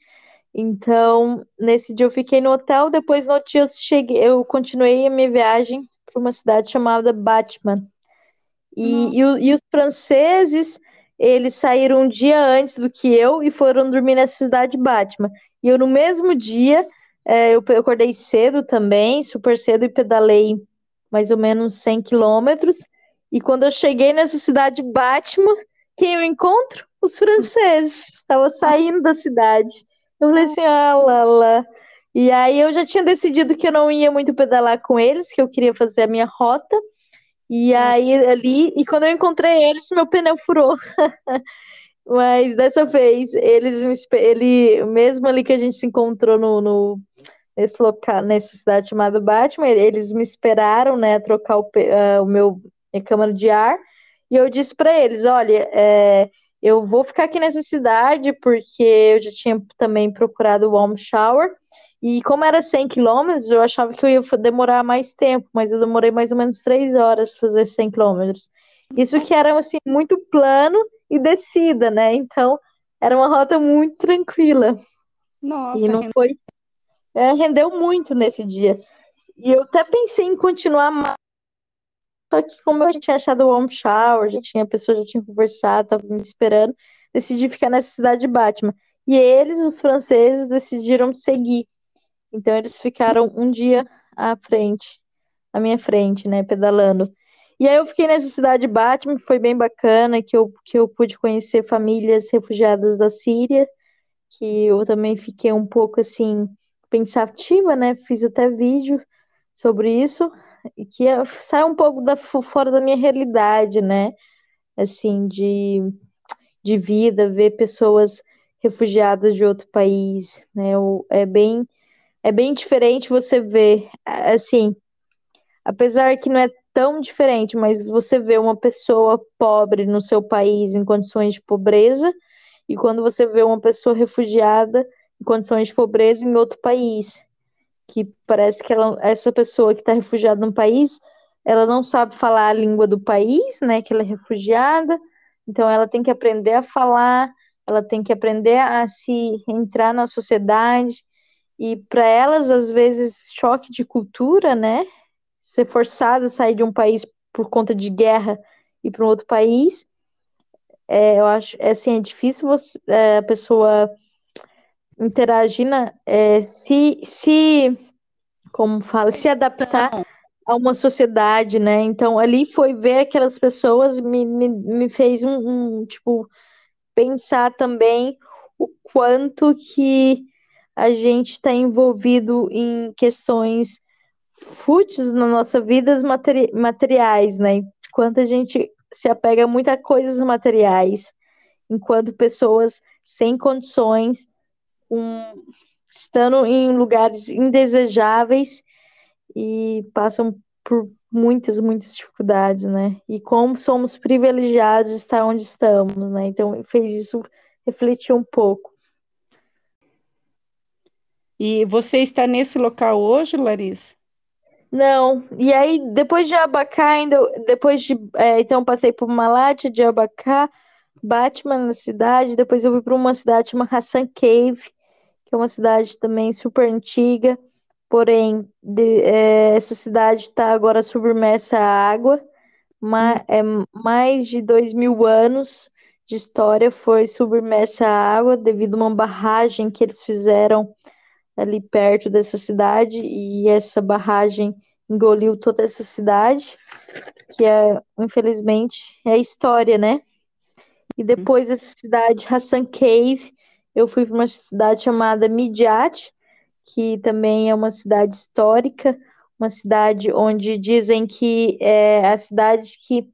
Então, nesse dia eu fiquei no hotel, depois no outro dia eu cheguei, eu continuei a minha viagem para uma cidade chamada Batman. E, e, e, os franceses, eles saíram um dia antes do que eu e foram dormir nessa cidade Batman. E eu, no mesmo dia, é, eu, eu acordei cedo também, super cedo, e pedalei mais ou menos 100 quilômetros. E quando eu cheguei nessa cidade Batman, quem eu encontro? Os franceses. Estava saindo da cidade. Eu falei assim, ah, lá, lá. E aí eu já tinha decidido que eu não ia muito pedalar com eles, que eu queria fazer a minha rota. E aí ali, e quando eu encontrei eles, meu pneu furou. <laughs> Mas dessa vez, eles ele mesmo ali que a gente se encontrou no, no nesse local, nessa cidade chamada Batman, eles me esperaram, né, trocar o, uh, o meu minha câmara de ar. E eu disse para eles, olha, é, eu vou ficar aqui nessa cidade porque eu já tinha também procurado o warm shower. E como era 100 quilômetros, eu achava que eu ia demorar mais tempo, mas eu demorei mais ou menos 3 horas para fazer 100 quilômetros. Isso que era, assim, muito plano e descida, né? Então, era uma rota muito tranquila. Nossa, e não foi... É, rendeu muito nesse dia. E eu até pensei em continuar mais, só que como eu já tinha achado o warm shower, já tinha, a pessoa já tinha conversado, tava me esperando, decidi ficar nessa cidade de Batman. E eles, os franceses, decidiram seguir. Então eles ficaram um dia à frente, à minha frente, né, pedalando. E aí eu fiquei nessa cidade de Batman, foi bem bacana, que eu, que eu pude conhecer famílias refugiadas da Síria, que eu também fiquei um pouco assim pensativa, né? Fiz até vídeo sobre isso, que é, sai um pouco da, fora da minha realidade, né? Assim, de, de vida, ver pessoas refugiadas de outro país, né? É bem é bem diferente você ver, assim, apesar que não é tão diferente, mas você vê uma pessoa pobre no seu país em condições de pobreza, e quando você vê uma pessoa refugiada em condições de pobreza em outro país, que parece que ela, essa pessoa que está refugiada no país, ela não sabe falar a língua do país, né, que ela é refugiada, então ela tem que aprender a falar, ela tem que aprender a se entrar na sociedade, e para elas, às vezes, choque de cultura, né? Ser forçada a sair de um país por conta de guerra e para um outro país, é, eu acho, é, assim, é difícil você, é, a pessoa interagir, na, é, se, se, como fala, se adaptar a uma sociedade, né? Então, ali foi ver aquelas pessoas, me, me, me fez um, um tipo, pensar também o quanto que a gente está envolvido em questões fúteis na nossa vida materi materiais, né? Enquanto a gente se apega muito a coisas materiais, enquanto pessoas sem condições, um, estando em lugares indesejáveis e passam por muitas, muitas dificuldades, né? E como somos privilegiados de estar onde estamos, né? Então fez isso refletir um pouco. E você está nesse local hoje, Larissa? Não. E aí, depois de Abacá, ainda, depois de. É, então, passei por Malate, de Abacá, Batman na cidade. Depois eu fui para uma cidade chamada Hassan Cave, que é uma cidade também super antiga. Porém, de, é, essa cidade está agora submersa à água. Ma, hum. é, mais de dois mil anos de história foi submersa à água devido a uma barragem que eles fizeram ali perto dessa cidade e essa barragem engoliu toda essa cidade, que é, infelizmente, é a história, né? E depois dessa cidade, Hassan Cave, eu fui para uma cidade chamada Midyat, que também é uma cidade histórica, uma cidade onde dizem que é a cidade que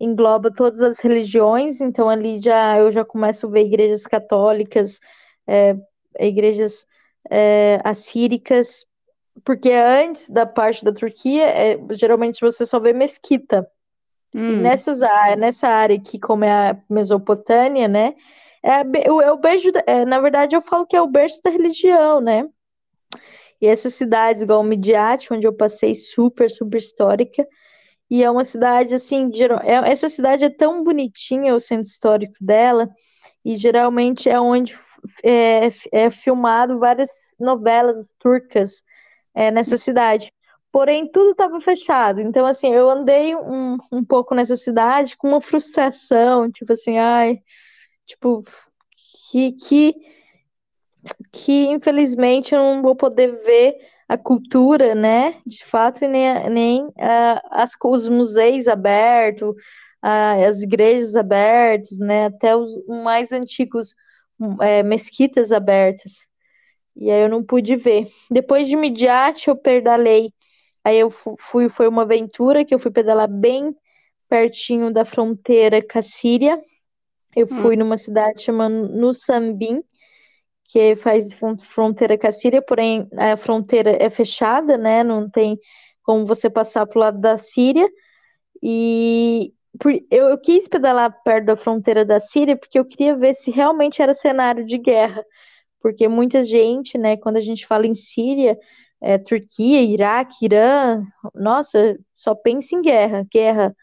engloba todas as religiões, então ali já eu já começo a ver igrejas católicas, é, igrejas é, assíricas, porque antes da parte da Turquia, é, geralmente você só vê mesquita. Hum. E nessas, nessa área aqui, como é a Mesopotâmia, né? É, é o berço, é, na verdade, eu falo que é o berço da religião, né? E essas cidades, igual Midiat, onde eu passei, super, super histórica. E é uma cidade, assim, é, essa cidade é tão bonitinha, o centro histórico dela, e geralmente é onde é, é filmado várias novelas turcas é, nessa cidade. Porém, tudo estava fechado. Então, assim, eu andei um, um pouco nessa cidade com uma frustração, tipo assim, ai, tipo, que, que, que infelizmente eu não vou poder ver a cultura, né, de fato, e nem, nem uh, as, os museus abertos, uh, as igrejas abertas, né, até os mais antigos é, mesquitas abertas. E aí eu não pude ver. Depois de Midiat, eu pedalei. Aí eu fui, foi uma aventura que eu fui pedalar bem pertinho da fronteira com a Síria. Eu fui hum. numa cidade chamada Nussambin, que faz fronteira com a Síria, porém a fronteira é fechada, né? Não tem como você passar pro lado da Síria. E eu, eu quis pedalar perto da fronteira da Síria porque eu queria ver se realmente era cenário de guerra. Porque muita gente, né, quando a gente fala em Síria, é, Turquia, Iraque, Irã, nossa, só pensa em guerra, guerra.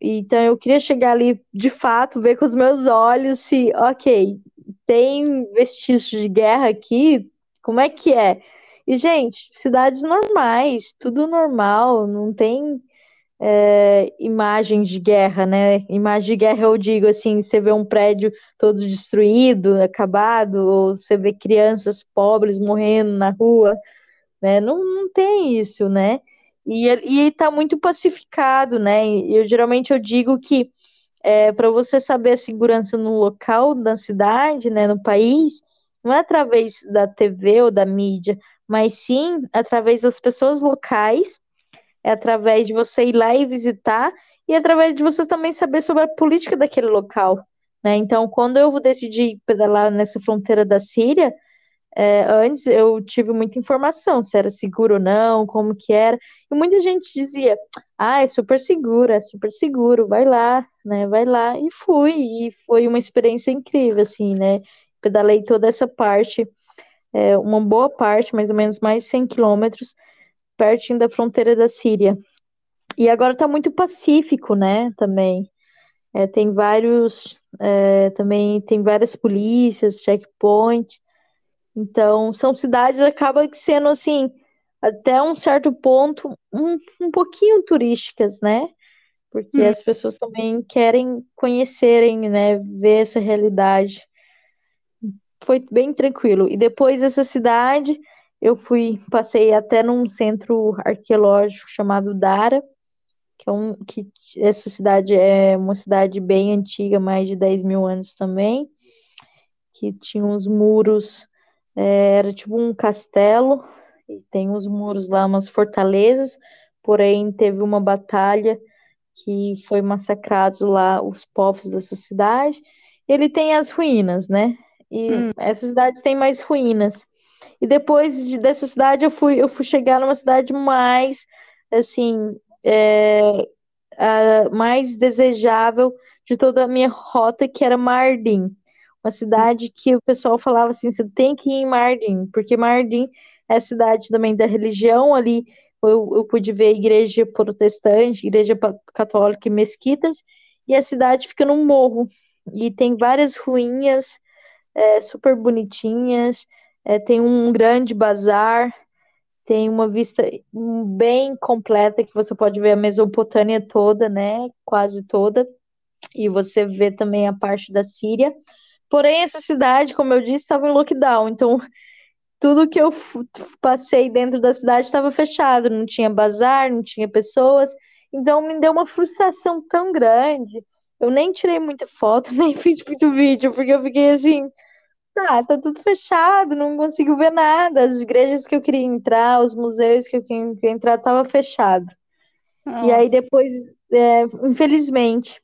Então eu queria chegar ali de fato, ver com os meus olhos se, ok, tem vestígios de guerra aqui? Como é que é? E, gente, cidades normais, tudo normal, não tem é, imagens de guerra, né? Imagem de guerra eu digo assim, você vê um prédio todo destruído, acabado, ou você vê crianças pobres morrendo na rua, né? Não, não tem isso, né? E, e tá muito pacificado, né? Eu geralmente eu digo que é, para você saber a segurança no local, na cidade, né, no país, não é através da TV ou da mídia, mas sim através das pessoas locais, é através de você ir lá e visitar, e através de você também saber sobre a política daquele local. Né? Então, quando eu decidi pedalar nessa fronteira da Síria, é, antes eu tive muita informação, se era seguro ou não, como que era. E muita gente dizia, ah, é super seguro, é super seguro, vai lá, né? Vai lá. E fui, e foi uma experiência incrível, assim, né? Pedalei toda essa parte, é, uma boa parte, mais ou menos mais 100 quilômetros, pertinho da fronteira da Síria. E agora tá muito pacífico, né? Também. É, tem vários, é, também tem várias polícias, checkpoint. Então, são cidades acaba sendo assim, até um certo ponto, um, um pouquinho turísticas, né? Porque hum. as pessoas também querem conhecerem, né, ver essa realidade. Foi bem tranquilo. E depois dessa cidade, eu fui, passei até num centro arqueológico chamado Dara, que é um que essa cidade é uma cidade bem antiga, mais de 10 mil anos também, que tinha uns muros é, era tipo um castelo, e tem uns muros lá, umas fortalezas, porém teve uma batalha que foi massacrados lá os povos dessa cidade. Ele tem as ruínas, né? E hum. essa cidade tem mais ruínas. E depois de, dessa cidade eu fui, eu fui chegar numa cidade mais, assim, é, a, mais desejável de toda a minha rota, que era Mardin uma cidade que o pessoal falava assim, você tem que ir em Mardin, porque Mardin é a cidade também da religião ali, eu, eu pude ver igreja protestante, igreja católica e mesquitas, e a cidade fica num morro, e tem várias ruínas é, super bonitinhas, é, tem um grande bazar, tem uma vista bem completa que você pode ver a Mesopotâmia toda, né, quase toda, e você vê também a parte da Síria, Porém, essa cidade, como eu disse, estava em lockdown, então <laughs> tudo que eu passei dentro da cidade estava fechado, não tinha bazar, não tinha pessoas, então me deu uma frustração tão grande. Eu nem tirei muita foto, <laughs> nem fiz muito vídeo, porque eu fiquei assim, ah, tá tudo fechado, não consigo ver nada. As igrejas que eu queria entrar, os museus que eu queria entrar, tava fechado. E aí Nossa. depois, é, infelizmente,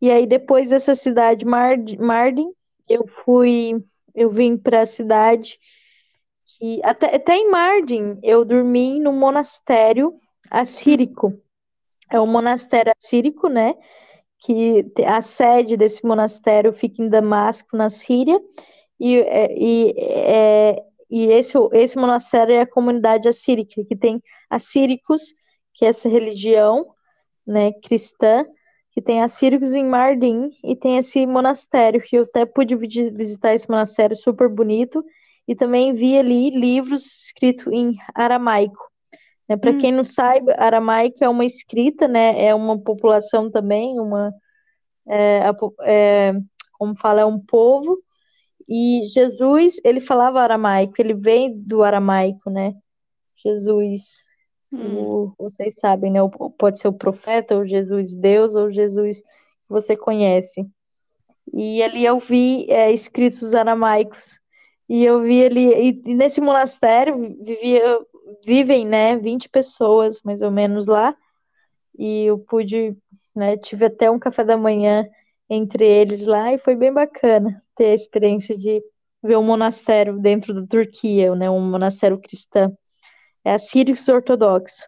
e aí depois dessa cidade Mard Mardin, eu fui, eu vim para a cidade que até, até em Mardin eu dormi num monastério assírico. É um monastério assírico, né? Que a sede desse monastério fica em Damasco, na Síria, e, é, e, é, e esse, esse monastério é a comunidade assírica, que tem assíricos, que é essa religião, né, cristã, que tem assíricos em Mardin, e tem esse monastério, que eu até pude vi- visitar esse monastério super bonito, e também vi ali livros escritos em aramaico. Né? Para Hum. quem não sabe, aramaico é uma escrita, né? É uma população também, uma é, é, como fala, é um povo. E Jesus, ele falava aramaico, ele vem do aramaico, né? Jesus, Hum. vocês sabem, né? Pode ser o profeta, ou Jesus Deus, ou Jesus que você conhece. E ali eu vi é, escritos aramaicos. E eu vi ali, e nesse monastério vivia, vivem, né, 20 pessoas mais ou menos lá. E eu pude, né, tive até um café da manhã entre eles lá e foi bem bacana ter a experiência de ver um monastério dentro da Turquia, né, um monastério cristão. É assírios ortodoxo.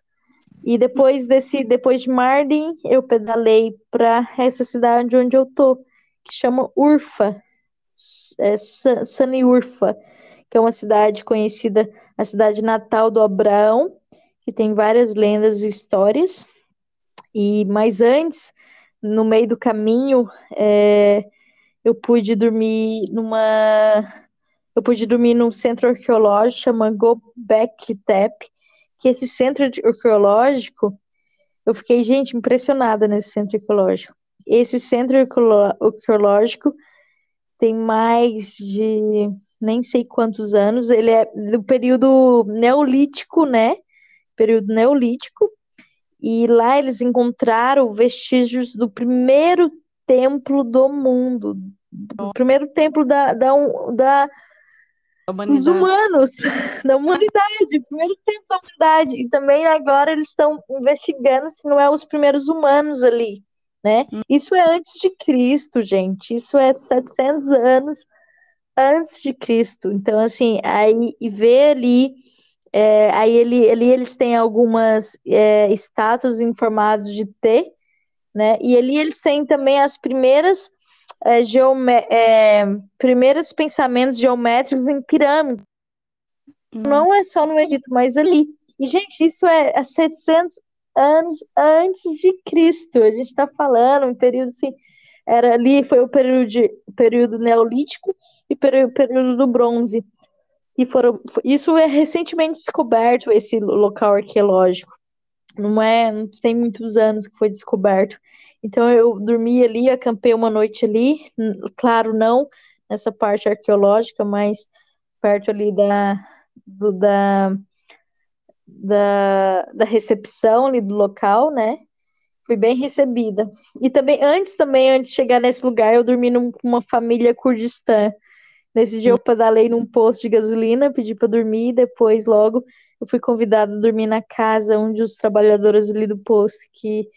E depois desse, depois de Mardin, eu pedalei para essa cidade onde eu tô, que chama Urfa, é Sa- Saniurfa, que é uma cidade conhecida, a cidade natal do Abraão, que tem várias lendas e histórias. E mais antes, no meio do caminho, é, eu pude dormir numa, eu pude dormir num centro arqueológico chamado Göbekli Tepe, que esse centro arqueológico, eu fiquei, gente, impressionada nesse centro arqueológico. Esse centro arqueológico tem mais de nem sei quantos anos, ele é do período neolítico, né? Período neolítico. E lá eles encontraram vestígios do primeiro templo do mundo, do primeiro templo da, da, da Humanidade. humanos, <laughs> da humanidade, o primeiro tempo da humanidade. E também agora eles estão investigando se não é os primeiros humanos ali, né? Isso é antes de Cristo, gente. Isso é 700 anos antes de Cristo. Então, assim, aí e ver ali, é, aí ele, ali eles têm algumas é, estátuas em formatos de T, né? E ali eles têm também as primeiras é, geome- é, primeiros pensamentos geométricos em pirâmide. Não é só no Egito, mas ali. E, gente, isso é há 700 anos antes de Cristo. A gente está falando, um período assim, era ali, foi o período, de, período neolítico e período, período do bronze. Que foram, isso é recentemente descoberto, esse local arqueológico. Não é, não tem muitos anos que foi descoberto. Então eu dormi ali, acampei uma noite ali, claro, não nessa parte arqueológica, mas perto ali da, do- da, da, da recepção ali do local, né? Fui bem recebida. E também, antes também, antes de chegar nesse lugar, eu dormi com uma família kurdistã. Nesse dia eu pedalei num posto de gasolina, pedi para dormir, depois logo eu fui convidada a dormir na casa onde os trabalhadores ali do posto que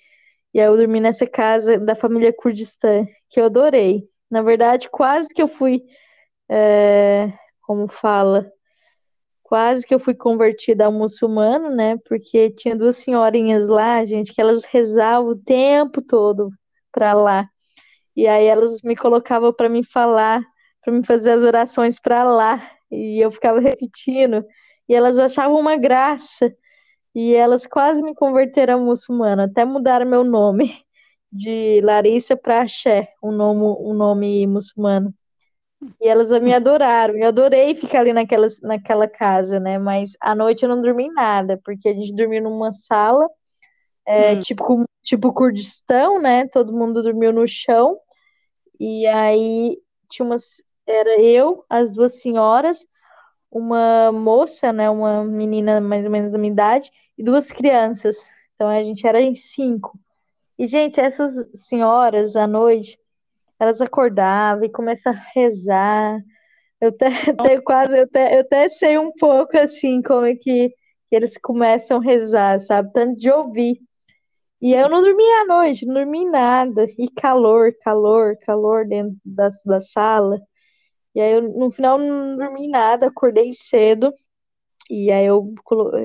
e aí eu dormi nessa casa da família kurdistã, que eu adorei. Na verdade, quase que eu fui, é, como fala, quase que eu fui convertida ao muçulmano, né? Porque tinha duas senhorinhas lá, gente, que elas rezavam o tempo todo para lá. E aí elas me colocavam para me falar, para me fazer as orações para lá, e eu ficava repetindo, e elas achavam uma graça. E elas quase me converteram ao muçulmano, até mudaram meu nome de Larissa para Axé, um nome, um nome muçulmano. E elas me adoraram, eu adorei ficar ali naquela, naquela casa, né? Mas à noite eu não dormi nada, porque a gente dormiu numa sala, é, Hum. tipo, tipo Kurdistão, né? Todo mundo dormiu no chão, e aí tinha umas, era eu, as duas senhoras, uma moça, né? Uma menina mais ou menos da minha idade, e duas crianças. Então a gente era em cinco. E, gente, essas senhoras à noite, elas acordavam e começavam a rezar. Eu até, <laughs> até quase, eu até, eu até sei um pouco assim como é que, que eles começam a rezar, sabe? Tanto de ouvir. E eu não dormia à noite, não dormi nada. E calor, calor, calor dentro da, da sala. E aí eu, no final, não dormi nada, acordei cedo. E aí eu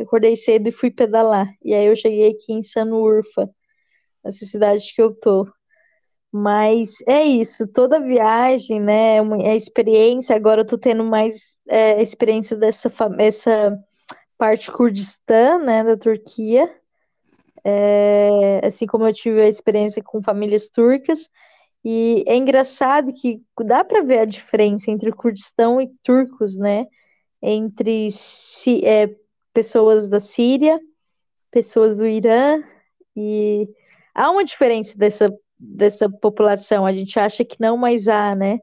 acordei cedo e fui pedalar. E aí eu cheguei aqui em Sanurfa, nessa cidade que eu tô. Mas é isso, toda viagem, né, é é experiência. Agora eu tô tendo mais é, experiência dessa essa parte Kurdistã, né, da Turquia. É, assim como eu tive a experiência com famílias turcas. E é engraçado que dá para ver a diferença entre Kurdistão e turcos, né? Entre é, pessoas da Síria, pessoas do Irã, e há uma diferença dessa, dessa população. A gente acha que não, mas há, né?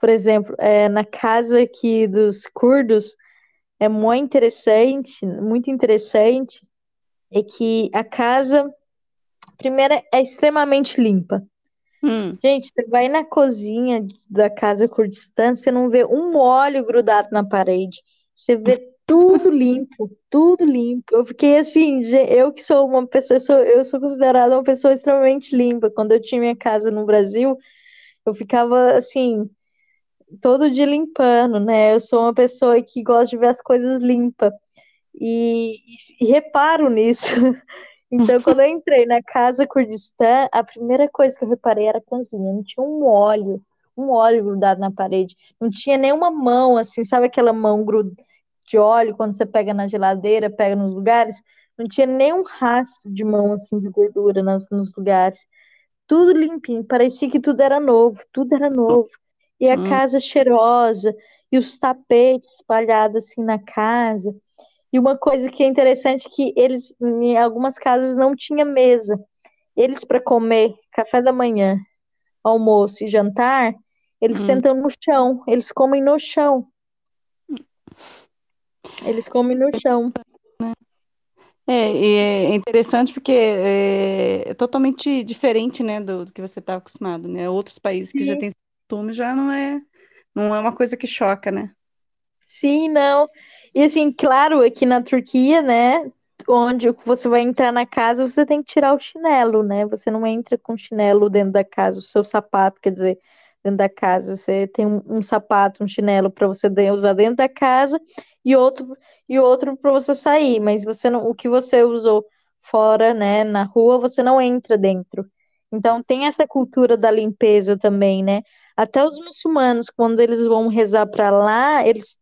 Por exemplo, é, na casa aqui dos curdos, é muito interessante, muito interessante, é que a casa, primeiro, é extremamente limpa. Hum, Gente, você vai na cozinha da casa Kurdistã, você não vê um óleo grudado na parede. Você vê tudo limpo, tudo limpo. Eu fiquei assim, eu que sou uma pessoa, eu sou, eu sou considerada uma pessoa extremamente limpa. Quando eu tinha minha casa no Brasil, eu ficava assim, todo dia limpando, né? Eu sou uma pessoa que gosta de ver as coisas limpas. E, e, e reparo nisso. <laughs> Então, quando eu entrei na casa Kurdistã, a primeira coisa que eu reparei era a cozinha. Não tinha um óleo, um óleo grudado na parede. Não tinha nenhuma mão, assim, sabe aquela mão gru- de óleo quando você pega na geladeira, pega nos lugares? Não tinha nenhum rastro de mão, assim, de gordura nas, nos lugares. Tudo limpinho, parecia que tudo era novo, tudo era novo. E a Hum. casa cheirosa, e os tapetes espalhados, assim, na casa. E uma coisa que é interessante é que eles, em algumas casas, não tinha mesa. Eles, para comer café da manhã, almoço e jantar, eles Hum. sentam no chão. Eles comem no chão. Eles comem no chão. É, e é interessante porque é, é totalmente diferente, né, do, do que você está acostumado, né? Outros países que já Sim, têm costume já não é, não é uma coisa que choca, né? sim, não. E assim, claro, aqui na Turquia, né, onde você vai entrar na casa, você tem que tirar o chinelo, né? Você não entra com chinelo dentro da casa, o seu sapato, quer dizer, dentro da casa. Você tem um, um sapato, um chinelo para você usar dentro da casa e outro e outro para você sair, mas você não, o que você usou fora, né, na rua, você não entra dentro. Então tem essa cultura da limpeza também, né? Até os muçulmanos, quando eles vão rezar para lá, eles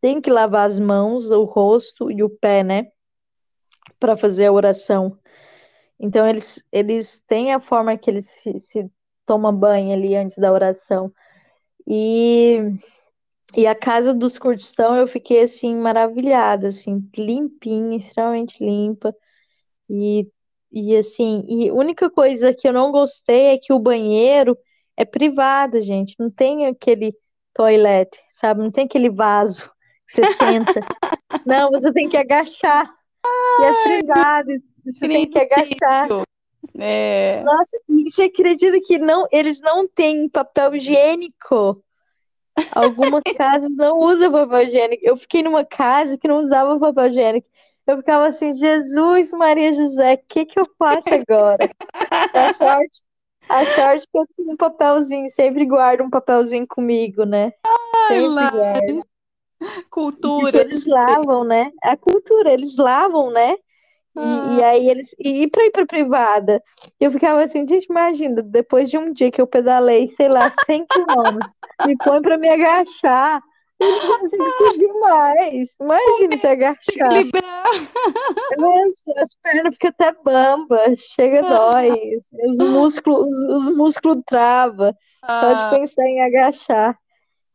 têm que lavar as mãos, o rosto e o pé, né, para fazer a oração. Então eles eles têm a forma que eles se, se tomam banho ali antes da oração. E E a casa dos Kurdistão eu fiquei assim maravilhada, assim, limpinha, extremamente limpa. E, e assim, e a única coisa que eu não gostei é que o banheiro é privado, gente. Não tem aquele toilet, sabe? Não tem aquele vaso você senta. <laughs> Não, você tem que agachar. E é privado, você tem que agachar. É, Nossa, e você acredita que não, eles não têm papel higiênico? Algumas <laughs> casas não usam papel higiênico. Eu fiquei numa casa que não usava papel higiênico. Eu ficava assim, Jesus, Maria José, o que que eu faço agora? A <laughs> sorte, a sorte que eu tinha um papelzinho, sempre guardo um papelzinho comigo, né? ai, Sempre lá, guardo. Cultura. eles lavam, né? A cultura, eles lavam, né? E, e Ah, aí eles. E pra ir pra privada? Eu ficava assim, gente, imagina, depois de um dia que eu pedalei, sei lá, 100 quilômetros, me <laughs> põe pra me agachar. Eu não consigo subir mais. Imagina se agachar. Nossa, as pernas ficam até bambas, chega, dói. Os músculos, os, os músculos travam, só de Ah, pensar em agachar.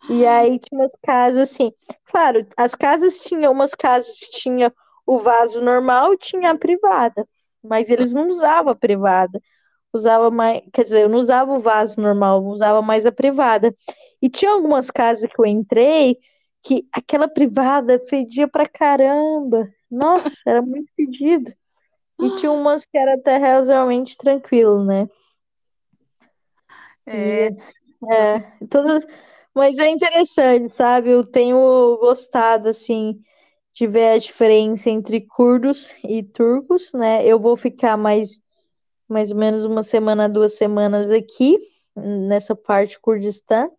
E aí tinha umas casas assim. Claro, as casas tinham, umas casas tinha o vaso normal e tinha a privada. Mas eles não usavam a privada. Usava mais, quer dizer, eu não usava o vaso normal, usava mais a privada. E tinha algumas casas que eu entrei que aquela privada fedia pra caramba. Nossa, era muito fedido. E tinha umas que era até razoavelmente tranquilo, né? é, E é, todas, mas é interessante, sabe? Eu tenho gostado assim de ver a diferença entre curdos e turcos, né? Eu vou ficar mais mais ou menos uma semana, duas semanas aqui, nessa parte Kurdistã.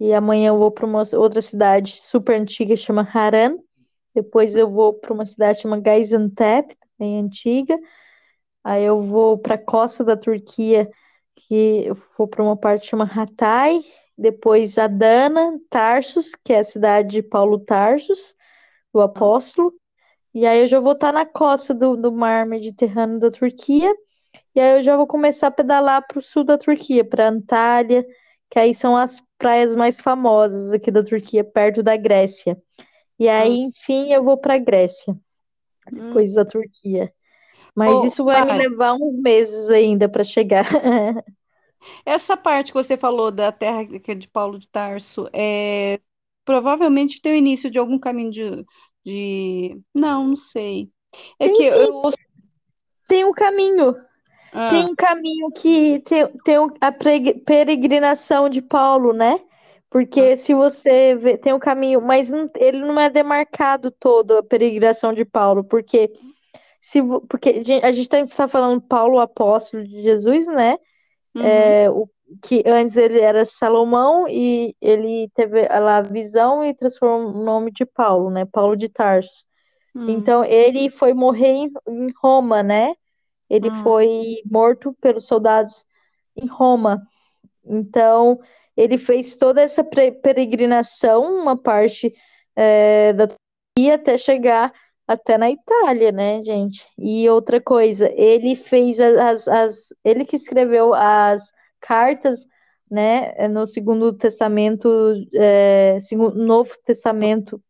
E amanhã eu vou para uma outra cidade super antiga, chama Haran. Depois eu vou para uma cidade chamada Gaziantep, também antiga. Aí eu vou para a costa da Turquia, que eu vou para uma parte que chama Hatay. Depois Adana, Tarsus, que é a cidade de Paulo Tarsus, do apóstolo. E aí eu já vou estar na costa do, do mar Mediterrâneo da Turquia. E aí eu já vou começar a pedalar para o sul da Turquia, para Antália, que aí são as praias mais famosas aqui da Turquia, perto da Grécia. E aí, enfim, eu vou para a Grécia, depois da Turquia. Mas Ô, isso vai me Mari, levar uns meses ainda para chegar. <laughs> essa parte que você falou da terra que é de Paulo de Tarso, é provavelmente tem o início de algum caminho de, de... Não, não sei. É Tem que sim, eu ouço... tem um caminho. Tem Ah, um caminho que tem, tem a peregrinação de Paulo, né? Porque se você vê, tem um caminho, mas não- ele não é demarcado todo a peregrinação de Paulo, porque se porque a gente está falando Paulo, apóstolo de Jesus, né? Uhum, É, o que antes ele era Salomão e ele teve a visão e transformou o nome de Paulo, né? Paulo de Tarso. hum, Então ele foi morrer em, em Roma, né? Ele hum. foi morto pelos soldados em Roma. Então, ele fez toda essa peregrinação, uma parte é, da Turquia até chegar até na Itália, né, gente? E outra coisa, ele fez as, as, ele que escreveu as cartas, né, no Segundo Testamento, é, segundo, Novo Testamento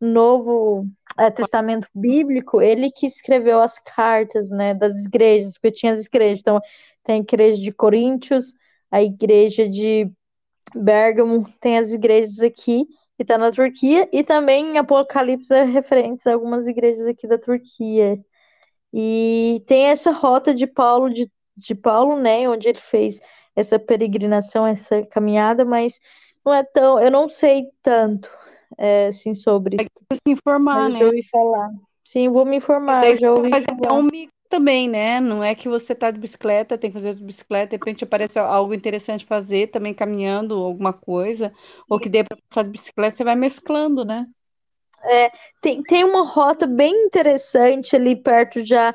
Novo é, Testamento Bíblico, ele que escreveu as cartas, né, das igrejas, porque tinha as igrejas. Então, tem a igreja de Coríntios, a igreja de Bérgamo, tem as igrejas aqui, que está na Turquia, e também em Apocalipse é referentes a algumas igrejas aqui da Turquia. E tem essa rota de Paulo, de, de Paulo, né, onde ele fez essa peregrinação, essa caminhada, mas não é tão, eu não sei tanto, é, assim, sobre. Se informar, já né? ouvi falar. Sim, vou me informar, já ouvi faz até falar. um mix também, né? Não é que você tá de bicicleta, tem que fazer de bicicleta, de repente aparece algo interessante fazer também caminhando, alguma coisa, ou que dê para passar de bicicleta, você vai mesclando, né? É, tem, tem uma rota bem interessante ali perto já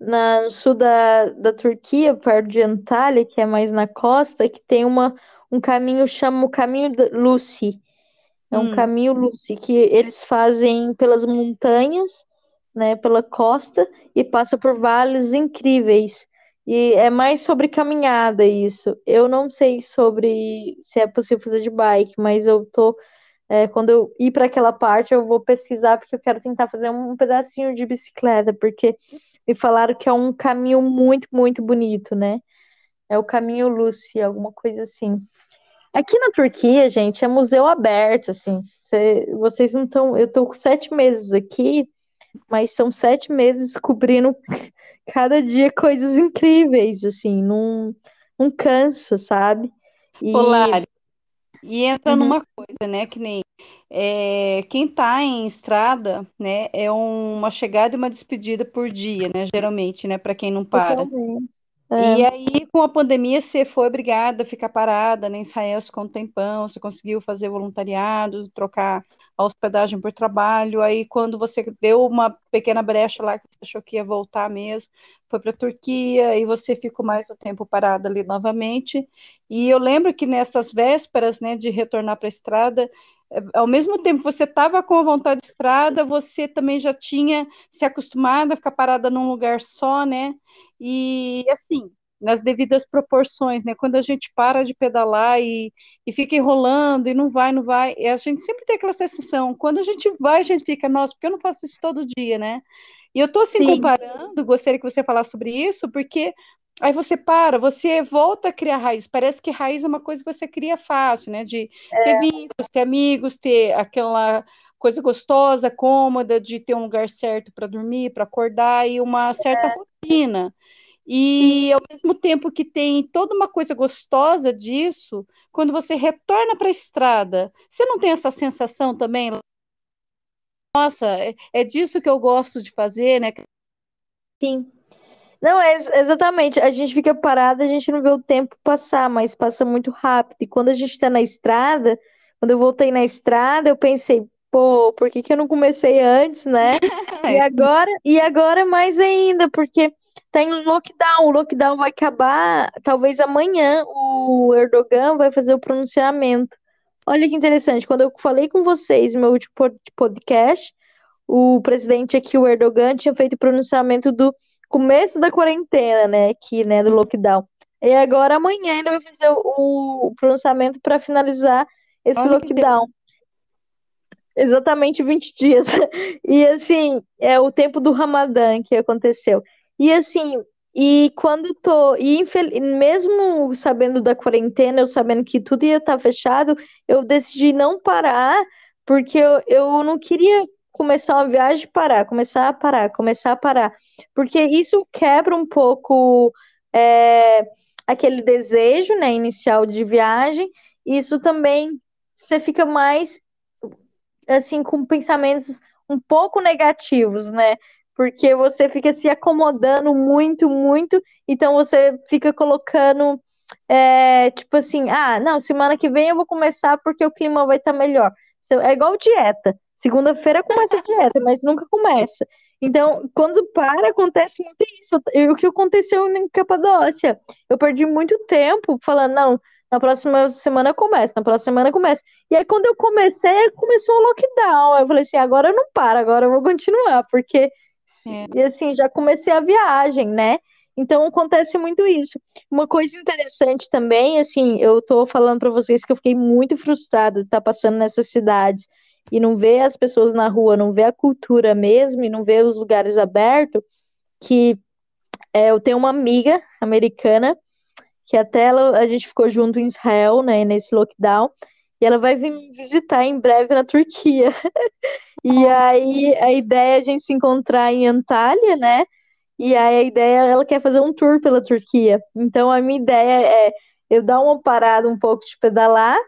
na, no sul da, da Turquia, perto de Antalya, que é mais na costa, que tem uma, um caminho, chama o Caminho Lucy. É um Hum. caminho Lucy que eles fazem pelas montanhas, né, pela costa e passa por vales incríveis. E é mais sobre caminhada isso. Eu não sei sobre se é possível fazer de bike, mas eu tô é, quando eu ir para aquela parte, eu vou pesquisar porque eu quero tentar fazer um pedacinho de bicicleta, porque me falaram que é um caminho muito, muito bonito, né? É o caminho Lucy, alguma coisa assim. Aqui na Turquia, gente, é museu aberto, assim. Cê- vocês não estão. Eu tô com sete meses aqui, mas são sete meses cobrindo <laughs> cada dia coisas incríveis, assim. Não, não cansa, sabe? E. Lari, e entra Uhum, numa coisa, né? Que nem é, quem tá em estrada, né? É uma chegada e uma despedida por dia, né? Geralmente, né? Para quem não para. totalmente. E É, aí, com a pandemia, você foi obrigada a ficar parada, né? Israel, ficou um tempão, você conseguiu fazer voluntariado, trocar a hospedagem por trabalho. Aí, quando você deu uma pequena brecha lá, que você achou que ia voltar mesmo, foi para a Turquia, e você ficou mais um tempo parada ali novamente. E eu lembro que nessas vésperas, né, de retornar para a estrada, eh, ao mesmo tempo você estava com a vontade de estrada, você também já tinha se acostumado a ficar parada num lugar só, né? E assim, nas devidas proporções, né? Quando a gente para de pedalar e, e fica enrolando e não vai, não vai, e a gente sempre tem aquela sensação. Quando a gente vai, a gente fica, nossa, porque eu não faço isso todo dia, né? E eu tô assim sim, comparando, gostaria que você falasse sobre isso, porque aí você para, você volta a criar raiz. Parece que raiz é uma coisa que você cria fácil, né? De ter vínculos, ter amigos, ter aquela coisa gostosa, cômoda, de ter um lugar certo para dormir, para acordar e uma certa rotina. Sim. E ao mesmo tempo que tem toda uma coisa gostosa disso, quando você retorna para a estrada, você não tem essa sensação também? Nossa, é, é disso que eu gosto de fazer, né? Sim, Não, é ex- exatamente. A gente fica parada, a gente não vê o tempo passar, mas passa muito rápido. E quando a gente tá na estrada, quando eu voltei na estrada, eu pensei, pô, por que que eu não comecei antes, né? <laughs> E agora, e agora mais ainda, porque tá em lockdown. O lockdown vai acabar, talvez amanhã o Erdogan vai fazer o pronunciamento. Olha que interessante, quando eu falei com vocês no meu último pod- podcast, o presidente aqui, o Erdogan, tinha feito o pronunciamento do começo da quarentena, né, aqui, né, do lockdown. E agora amanhã ele vai fazer o, o pronunciamento para finalizar esse Olha lockdown. Exatamente 20 dias. <laughs> E assim, é o tempo do Ramadã que aconteceu. E assim, e quando tô, e infel- mesmo sabendo da quarentena, eu sabendo que tudo ia estar fechado, eu decidi não parar, porque eu, eu não queria começar uma viagem e parar, começar a parar, começar a parar. Porque isso quebra um pouco é, aquele desejo, né, inicial de viagem. Isso também você fica mais assim, com pensamentos um pouco negativos, né? Porque você fica se acomodando muito, muito, então você fica colocando, é, tipo assim, ah, não, semana que vem eu vou começar porque o clima vai estar melhor. Isso É igual dieta. Segunda-feira começa a dieta, mas nunca começa. Então, quando para, acontece muito isso. O que aconteceu em Capadócia? Eu perdi muito tempo falando, não, na próxima semana eu começo, na próxima semana eu começo. E aí, quando eu comecei, começou o lockdown. Eu falei assim, agora eu não paro, agora eu vou continuar, porque, É. e assim, já comecei a viagem, né? Então, acontece muito isso. Uma coisa interessante também, assim, eu tô falando para vocês que eu fiquei muito frustrada de estar passando nessas cidades e não ver as pessoas na rua, não ver a cultura mesmo, e não ver os lugares abertos, que é, eu tenho uma amiga americana que até ela, a gente ficou junto em Israel, né, nesse lockdown, e ela vai vir me visitar em breve na Turquia. <laughs> E aí a ideia é a gente se encontrar em Antalya, né? E aí a ideia, ela quer fazer um tour pela Turquia. Então a minha ideia é eu dar uma parada um pouco de pedalar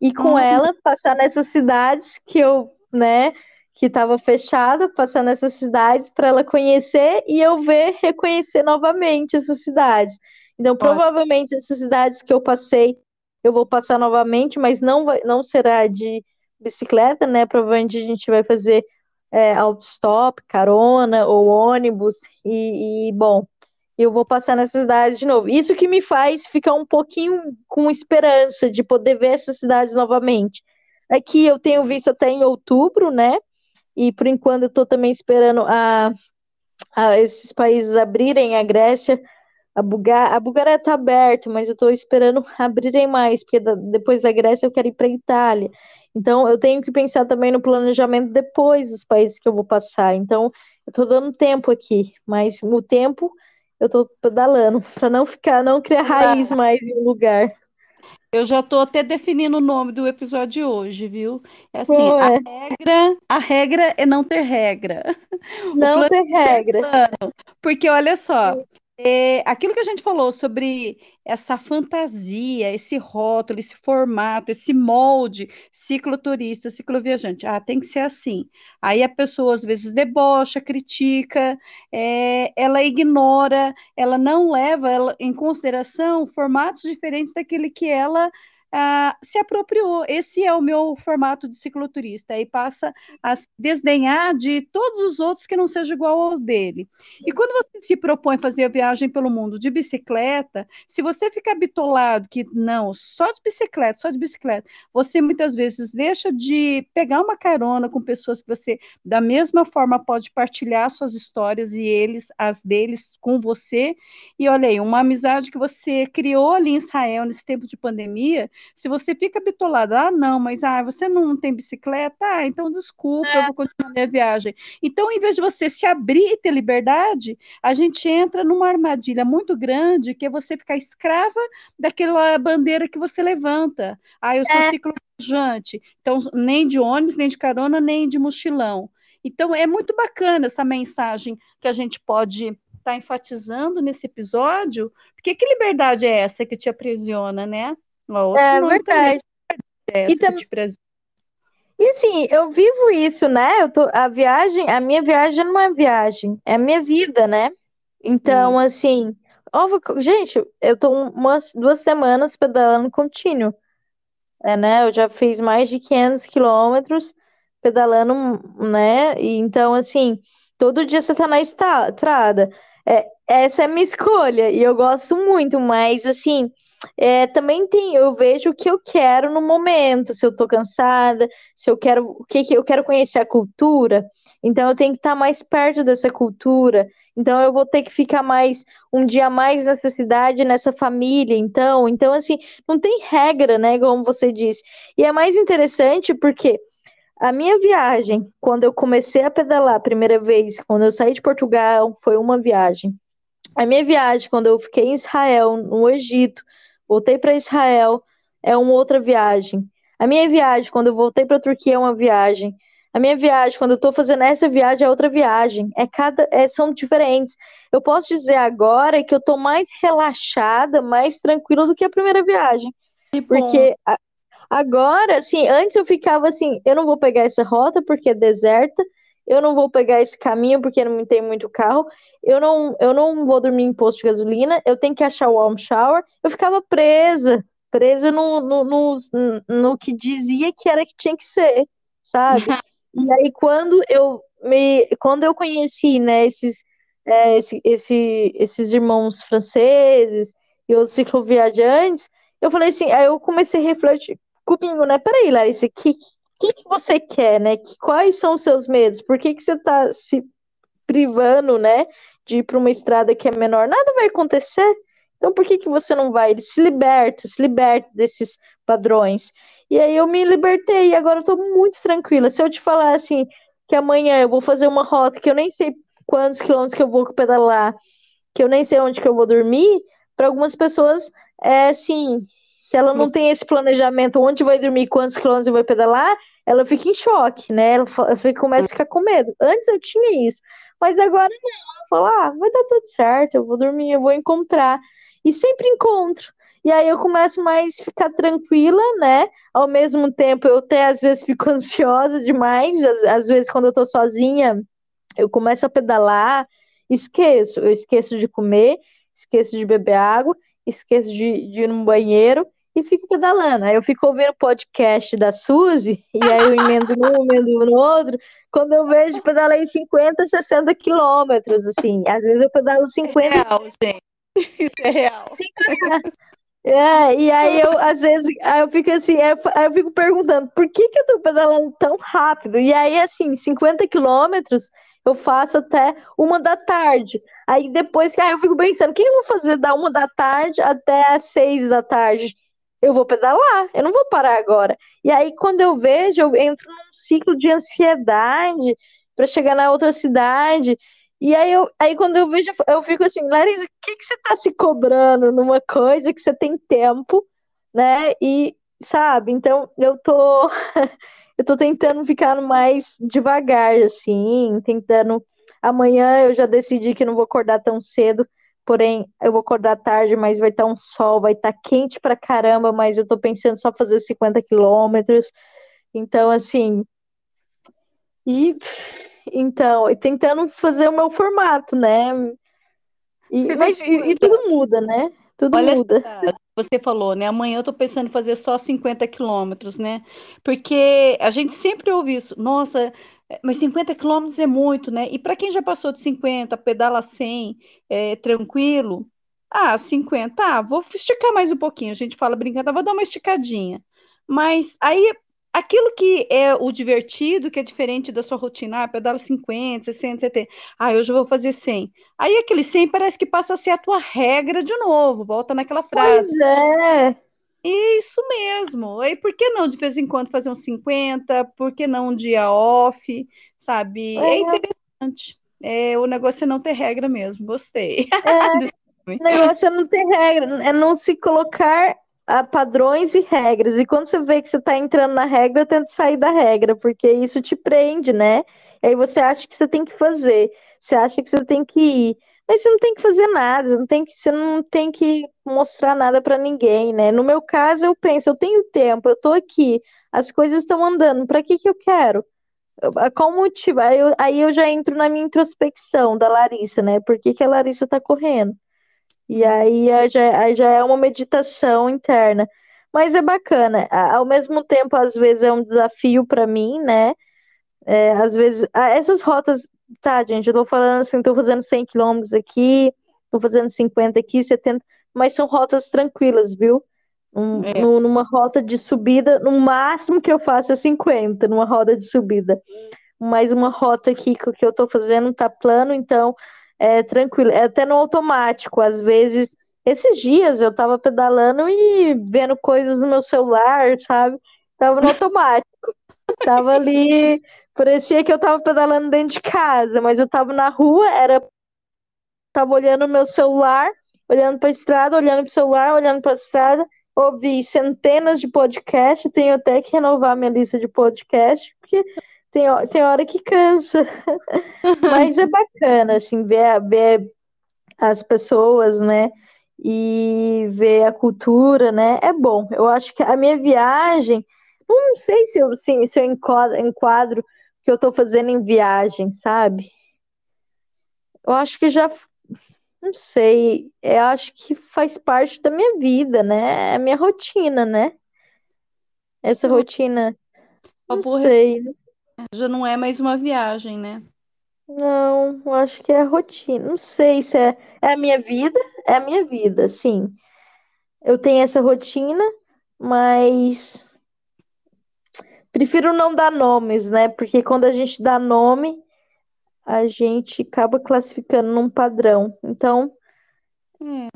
e com Ah. ela passar nessas cidades que eu, né, que estava fechado, passar nessas cidades para ela conhecer e eu ver, reconhecer novamente essas cidades. Então, provavelmente essas cidades que eu passei, eu vou passar novamente, mas não vai, não será de bicicleta, né? Provavelmente a gente vai fazer é, autostop, carona ou ônibus e, e, bom, eu vou passar nessas cidades de novo. Isso que me faz ficar um pouquinho com esperança de poder ver essas cidades novamente. Aqui eu tenho visto até em outubro, né? E por enquanto eu estou também esperando a, a esses países abrirem a Grécia. A, Bulga a Bulgária está aberta, mas eu estou esperando abrirem mais, porque da, depois da Grécia eu quero ir para a Itália. Então eu tenho que pensar também no planejamento depois dos países que eu vou passar. Então eu estou dando tempo aqui, mas o tempo eu estou pedalando <laughs> para não ficar, não criar raiz mais em um lugar. Eu já estou até definindo o nome do episódio de hoje, viu? É assim, Pô, a é. regra, a regra é não ter regra. <laughs> Não plano- ter regra. Porque olha só, é, aquilo que a gente falou sobre essa fantasia, esse rótulo, esse formato, esse molde, cicloturista, cicloviajante, ah, tem que ser assim. Aí a pessoa às vezes debocha, critica, é, ela ignora, ela não leva ela, em consideração formatos diferentes daquele que ela ah, se apropriou. Esse é o meu formato de cicloturista. Aí passa a desdenhar de todos os outros que não seja igual ao dele. E quando você se propõe fazer a viagem pelo mundo de bicicleta, se você fica bitolado que não, só de bicicleta, só de bicicleta, você muitas vezes deixa de pegar uma carona com pessoas que você, da mesma forma, pode partilhar suas histórias e eles, as deles, com você. E olha aí, uma amizade que você criou ali em Israel nesse tempo de pandemia, se você fica bitolado, ah, não, mas ah, você não tem bicicleta, ah, então desculpa, eu vou continuar minha viagem. Então, em vez de você se abrir e ter liberdade, a gente entra numa armadilha muito grande, que é você ficar escrava daquela bandeira que você levanta. Ah, eu sou É. cicloviajante, então nem de ônibus, nem de carona, nem de mochilão. Então, é muito bacana essa mensagem que a gente pode estar enfatizando nesse episódio, porque que liberdade é essa que te aprisiona, né? Uma outra É também verdade. essa E que tam-. E assim, eu vivo isso, né? Eu tô, a viagem, a minha viagem não é viagem, é a minha vida, né? Então, Isso. assim, óbvio gente, eu tô umas duas semanas pedalando contínuo. É, né? Eu já fiz mais de 500 quilômetros pedalando, né? E então, assim, todo dia você tá na estrada. É, essa é a minha <laughs> escolha e eu gosto muito, mas, assim, é, também tem, eu vejo o que eu quero no momento, se eu tô cansada, se eu quero, o que que eu quero conhecer a cultura, então eu tenho que estar mais perto dessa cultura. Então eu vou ter que ficar mais um dia mais nessa cidade, nessa família, então, então assim, não tem regra, né, como você disse. E é mais interessante porque a minha viagem, quando eu comecei a pedalar a primeira vez, quando eu saí de Portugal, foi uma viagem. A minha viagem, quando eu fiquei em Israel, no Egito, voltei para Israel, é uma outra viagem. A minha viagem, quando eu voltei para a Turquia, é uma viagem. A minha viagem, quando eu estou fazendo essa viagem, é outra viagem. É cada, é, são diferentes. Eu posso dizer agora que eu estou mais relaxada, mais tranquila do que a primeira viagem. Que bom. Porque a- agora, assim, antes eu ficava assim, eu não vou pegar essa rota porque é deserta, eu não vou pegar esse caminho porque não tem muito carro, eu não, eu não vou dormir em posto de gasolina, eu tenho que achar o warm shower. Eu ficava presa, presa no, no, no, no que dizia que era que tinha que ser, sabe? <laughs> E aí quando eu me, quando eu conheci, né, esses, é, esse, esse, esses irmãos franceses e outros cicloviajantes, eu falei assim, aí eu comecei a refletir comigo, né? Peraí, Larissa, que, que que você quer, né? Que, quais são os seus medos? Por que que você tá se privando, né, de ir para uma estrada que é menor? Nada vai acontecer. Então por que que você não vai? Ele se liberta, se liberta desses padrões. E aí eu me libertei e agora eu tô muito tranquila. Se eu te falar assim que amanhã eu vou fazer uma rota que eu nem sei quantos quilômetros que eu vou pedalar, que eu nem sei onde que eu vou dormir, para algumas pessoas é assim, se ela não tem esse planejamento onde vai dormir, quantos quilômetros vai pedalar, ela fica em choque, né? Ela ela fica- começa a ficar com medo. Antes eu tinha isso, mas agora não. Eu falo, ah, vai dar tudo certo, eu vou dormir, eu vou encontrar. E sempre encontro. E aí eu começo mais a ficar tranquila, né? Ao mesmo tempo, eu até às vezes fico <laughs> ansiosa demais. Às, às vezes, quando eu tô sozinha, eu começo a pedalar, esqueço. Eu esqueço de comer, esqueço de beber água, esqueço de, de ir no banheiro e fico pedalando. Aí eu fico ouvindo o podcast da Suzy, e aí eu emendo num, emendo no outro. Quando eu vejo, pedalei 50, 60 quilômetros, assim. Às vezes eu pedalo 50 real, gente. Isso é real. É, e aí eu, às vezes, aí eu fico assim, aí eu, aí eu fico perguntando, por que que eu tô pedalando tão rápido? E aí, assim, 50 quilômetros eu faço até uma da tarde. Aí depois aí eu fico pensando, o que eu vou fazer da uma da tarde até as seis da tarde? Eu vou pedalar, eu não vou parar agora. E aí, quando eu vejo, eu entro num ciclo de ansiedade para chegar na outra cidade. E aí, eu, aí quando eu vejo, eu fico assim, Larissa, o que que você tá se cobrando numa coisa que você tem tempo, né? E, sabe, então eu tô, <laughs> eu tô tentando ficar mais devagar, assim, tentando. Amanhã eu já decidi que não vou acordar tão cedo, porém eu vou acordar tarde, mas vai estar um sol, vai estar quente pra caramba, mas eu tô pensando só fazer 50 quilômetros. Então, assim, e então, e tentando fazer o meu formato, né? E, mas, e, e tudo muda, né? Tudo Olha muda. essa, você falou, né? Amanhã eu tô pensando em fazer só 50 quilômetros, né? Porque a gente sempre ouve isso. Nossa, mas 50 quilômetros é muito, né? E para quem já passou de 50, pedala 100, é, tranquilo. Ah, 50, ah, vou esticar mais um pouquinho. A gente fala brincando, "Ah, vou dar uma esticadinha. Mas aí, aquilo que é o divertido, que é diferente da sua rotina, ah, pedala 50, 60, 70. Ah, hoje eu vou fazer 100. Aí aquele 100 parece que passa a ser a tua regra de novo, volta naquela frase. Pois é. Isso mesmo. Aí por que não de vez em quando fazer uns 50? Por que não um dia off? Sabe? É É, interessante. É, o negócio é não ter regra mesmo. Gostei. é. <laughs> O negócio é não ter regra, é não se colocar a padrões e regras. E quando você vê que você tá entrando na regra, tenta sair da regra, porque isso te prende, né? E aí você acha que você tem que fazer, você acha que você tem que ir. Mas você não tem que fazer nada, você não tem que, você não tem que mostrar nada pra ninguém, né? No meu caso, eu penso, eu tenho tempo, eu tô aqui, as coisas estão andando, pra que que eu quero? Qual motivo? Aí eu, aí eu já entro na minha introspecção da Larissa, né? Por que, que a Larissa tá correndo? E aí já, aí já é uma meditação interna. Mas é bacana. Ao mesmo tempo, às vezes é um desafio para mim, né? É, às vezes, essas rotas, tá, gente, eu tô falando assim, tô fazendo 100 quilômetros aqui, tô fazendo 50 aqui, 70, mas são rotas tranquilas, viu? Um, é. numa rota de subida, no máximo que eu faço é 50 numa roda de subida. Mas uma rota aqui que eu tô fazendo tá plano, então é tranquilo. É até no automático, às vezes. Esses dias eu tava pedalando e vendo coisas no meu celular, sabe? Tava no <laughs> automático. Tava ali Parecia que eu tava pedalando dentro de casa, mas eu tava na rua, era tava olhando o meu celular, olhando para a estrada, olhando para o celular, olhando para a estrada, ouvi centenas de podcasts, tenho até que renovar minha lista de podcasts, porque tem, tem hora que cansa. <laughs> Mas é bacana, assim, ver, ver as pessoas, né? E ver a cultura, né? É bom. Eu acho que a minha viagem, não sei se eu, se, se eu enquadro, enquadro que eu tô fazendo em viagem, sabe? Eu acho que já. Não sei. Eu acho que faz parte da minha vida, né? É a minha rotina, né? Essa rotina. Não sei. Já não é mais uma viagem, né? Não, eu acho que é rotina. Não sei se é, é a minha vida, é a minha vida, sim. Eu tenho essa rotina, mas Prefiro não dar nomes, né? Porque quando a gente dá nome, a gente acaba classificando num padrão. Então, é,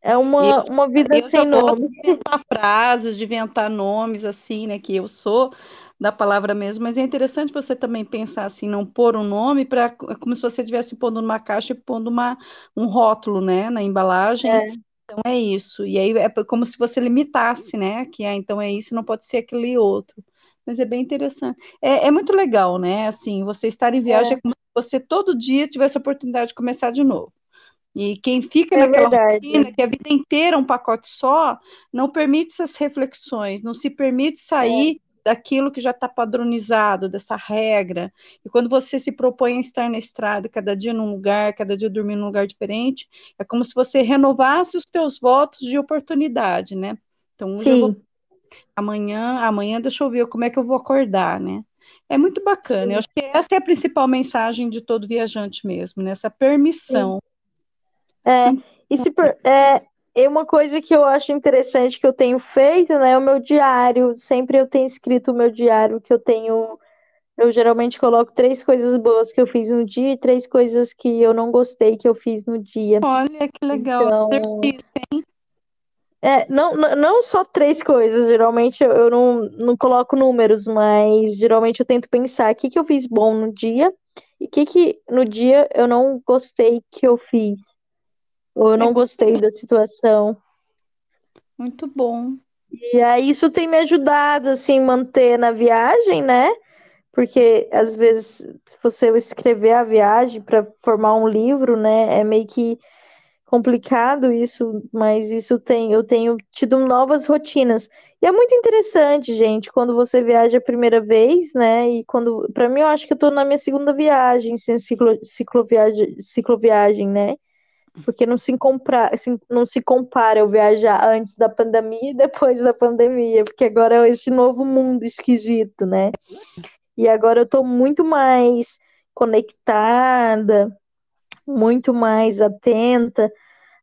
é uma, eu, uma vida eu sem nome. Inventar frases, de inventar nomes, assim, né? Que eu sou da palavra mesmo, mas é interessante você também pensar assim, não pôr um nome para é como se você estivesse pondo numa caixa e pondo uma, um rótulo, né, na embalagem. É. Então é isso. E aí é como se você limitasse, né? Que é, então é isso, não pode ser aquele outro mas é bem interessante. É, é muito legal, né? Assim, você estar em viagem é, é como se você todo dia tivesse a oportunidade de começar de novo. E quem fica é naquela verdade. rotina, que a vida inteira é um pacote só, não permite essas reflexões, não se permite sair é. daquilo que já está padronizado, dessa regra. E quando você se propõe a estar na estrada, cada dia num lugar, cada dia dormir num lugar diferente, é como se você renovasse os teus votos de oportunidade, né? Então, Sim. eu vou amanhã, amanhã deixa eu ver como é que eu vou acordar, né? É muito bacana. Sim. Eu acho que essa é a principal mensagem de todo viajante mesmo, nessa né? permissão. É, e se per, é, é uma coisa que eu acho interessante que eu tenho feito, né? É o meu diário. Sempre eu tenho escrito o meu diário que eu tenho. Eu geralmente coloco três coisas boas que eu fiz no dia e três coisas que eu não gostei que eu fiz no dia. Olha que legal. Então, é, não, não só três coisas, geralmente eu, eu não, não coloco números, mas geralmente eu tento pensar o que, que eu fiz bom no dia e o que, que no dia eu não gostei que eu fiz. Ou eu não gostei da situação. Muito bom. E aí isso tem me ajudado, assim, manter na viagem, né? Porque às vezes você escrever a viagem para formar um livro, né? É meio que complicado isso, mas isso tem, eu tenho tido novas rotinas. E é muito interessante, gente, quando você viaja a primeira vez, né? E quando, para mim, eu acho que eu tô na minha segunda viagem, sem ciclo, cicloviagem, cicloviagem, né? Porque não se, compra, não se compara eu viajar antes da pandemia e depois da pandemia, porque agora é esse novo mundo esquisito, né? E agora eu tô muito mais conectada, muito mais atenta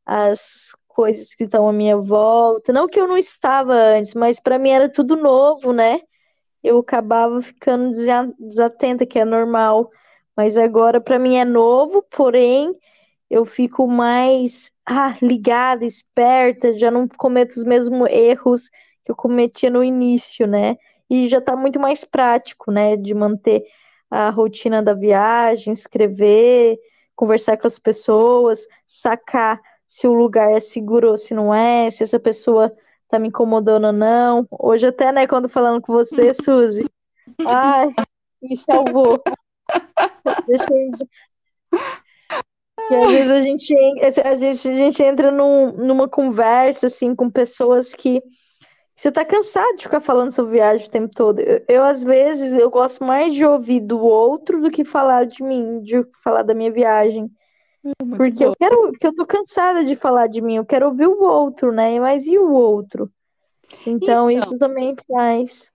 às coisas que estão à minha volta. Não que eu não estava antes, mas para mim era tudo novo, né? Eu acabava ficando desatenta, que é normal. Mas agora para mim é novo, porém eu fico mais ah, ligada, esperta, já não cometo os mesmos erros que eu cometia no início, né? E já está muito mais prático, né? De manter a rotina da viagem, escrever, conversar com as pessoas, sacar se o lugar é seguro ou se não é, se essa pessoa tá me incomodando ou não. Hoje até, né, quando falando com você, <laughs> Suzy, ai, me salvou. Deixa eu... Que às vezes a gente, a gente, a gente entra num, numa conversa, assim, com pessoas que Você tá cansado de ficar falando sobre viagem o tempo todo. Eu, eu, às vezes, eu gosto mais de ouvir do outro do que falar de mim, de falar da minha viagem. Muito Porque bom. eu quero, eu tô cansada de falar de mim, eu quero ouvir o outro, né? Mas e o outro? Então, Então, isso também faz.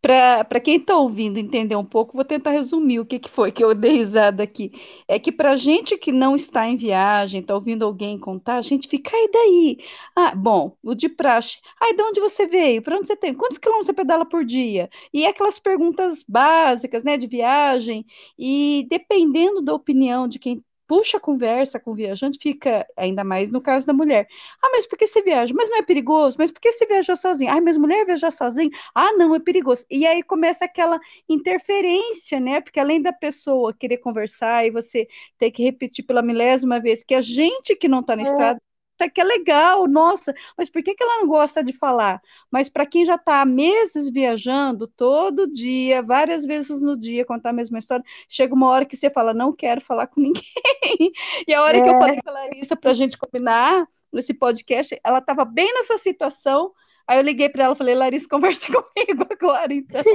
Para quem está ouvindo entender um pouco, vou tentar resumir o que, que foi que eu dei risada aqui. É que para gente que não está em viagem, está ouvindo alguém contar, a gente fica, e daí? Ah, bom, o de praxe. Ai, de onde você veio? Para onde você tem? Quantos quilômetros você pedala por dia? E aquelas perguntas básicas, né, de viagem. E dependendo da opinião de quem puxa a conversa com o viajante, fica, ainda mais no caso da mulher. Ah, mas por que você viaja? Mas não é perigoso? Mas por que você viajou sozinho? Ah, mas mulher viajar sozinha? Ah, não, é perigoso. E aí começa aquela interferência, né? Porque além da pessoa querer conversar e você ter que repetir pela milésima vez que a gente que não está na É, estrada que é legal, nossa, mas por que, que ela não gosta de falar? Mas para quem já está há meses viajando, todo dia, várias vezes no dia, contar a mesma história, chega uma hora que você fala, não quero falar com ninguém. <laughs> E a hora que eu é, falei com a Larissa para a gente combinar esse podcast, ela estava bem nessa situação. Aí eu liguei para ela e falei, Larissa, conversa <laughs> comigo agora, então. <laughs>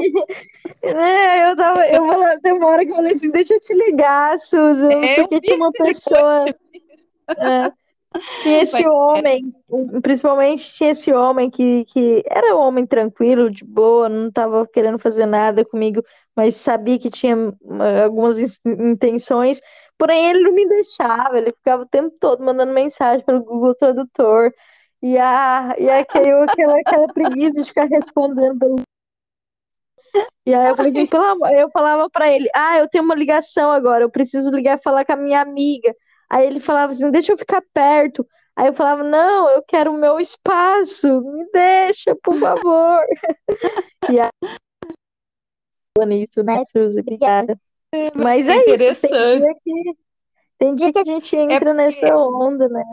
É, eu tava, eu falei, tem uma hora que eu falei assim, deixa eu te ligar, Suzy, É, eu porque tinha uma pessoa, é, tinha esse homem, principalmente tinha esse homem que, que era um homem tranquilo, de boa, não tava querendo fazer nada comigo, mas sabia que tinha uh, algumas in- intenções, porém ele não me deixava, ele ficava o tempo todo mandando mensagem pelo Google Tradutor, e, a, e aquele, aquela, aquela preguiça de ficar respondendo pelo E aí eu falei assim, pelo amor, eu falava pra ele, ah, eu tenho uma ligação agora, eu preciso ligar e falar com a minha amiga. Aí ele falava assim, deixa eu ficar perto. Aí eu falava, não, eu quero o meu espaço, me deixa, por favor. <laughs> E aí, nisso, né, Suzy? Obrigada. Mas é é isso, tem dia que tem dia que a gente É entra porque nessa onda, né?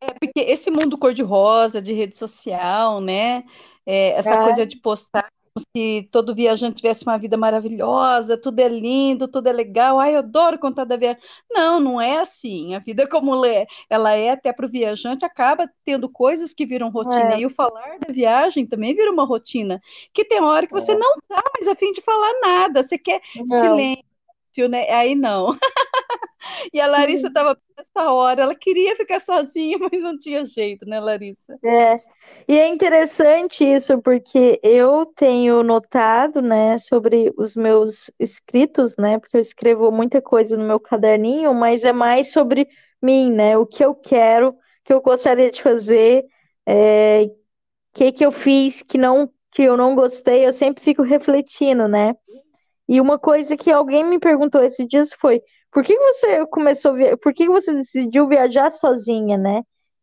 É porque esse mundo cor-de-rosa, de rede social, né? É, essa Ah, coisa de postar se todo viajante tivesse uma vida maravilhosa, tudo é lindo, tudo é legal. Ai, eu adoro contar da viagem. Não, não é assim. A vida como ela é, ela é até para o viajante, acaba tendo coisas que viram rotina. é, E o falar da viagem também vira uma rotina. Que tem hora que você é. não tá mais a fim de falar nada, você quer Não. silêncio, né? Aí não. <laughs> E a Larissa estava nessa hora, ela queria ficar sozinha, <laughs> mas não tinha jeito, né, Larissa? É, e é interessante isso porque eu tenho notado, né, sobre os meus escritos, né, porque eu escrevo muita coisa no meu caderninho, mas é mais sobre mim, né, o que eu quero, o que eu gostaria de fazer, é, o que que eu fiz que não, que eu não gostei, eu sempre fico refletindo, né, e uma coisa que alguém me perguntou esses dias foi, por que você começou, por que você decidiu viajar sozinha, né?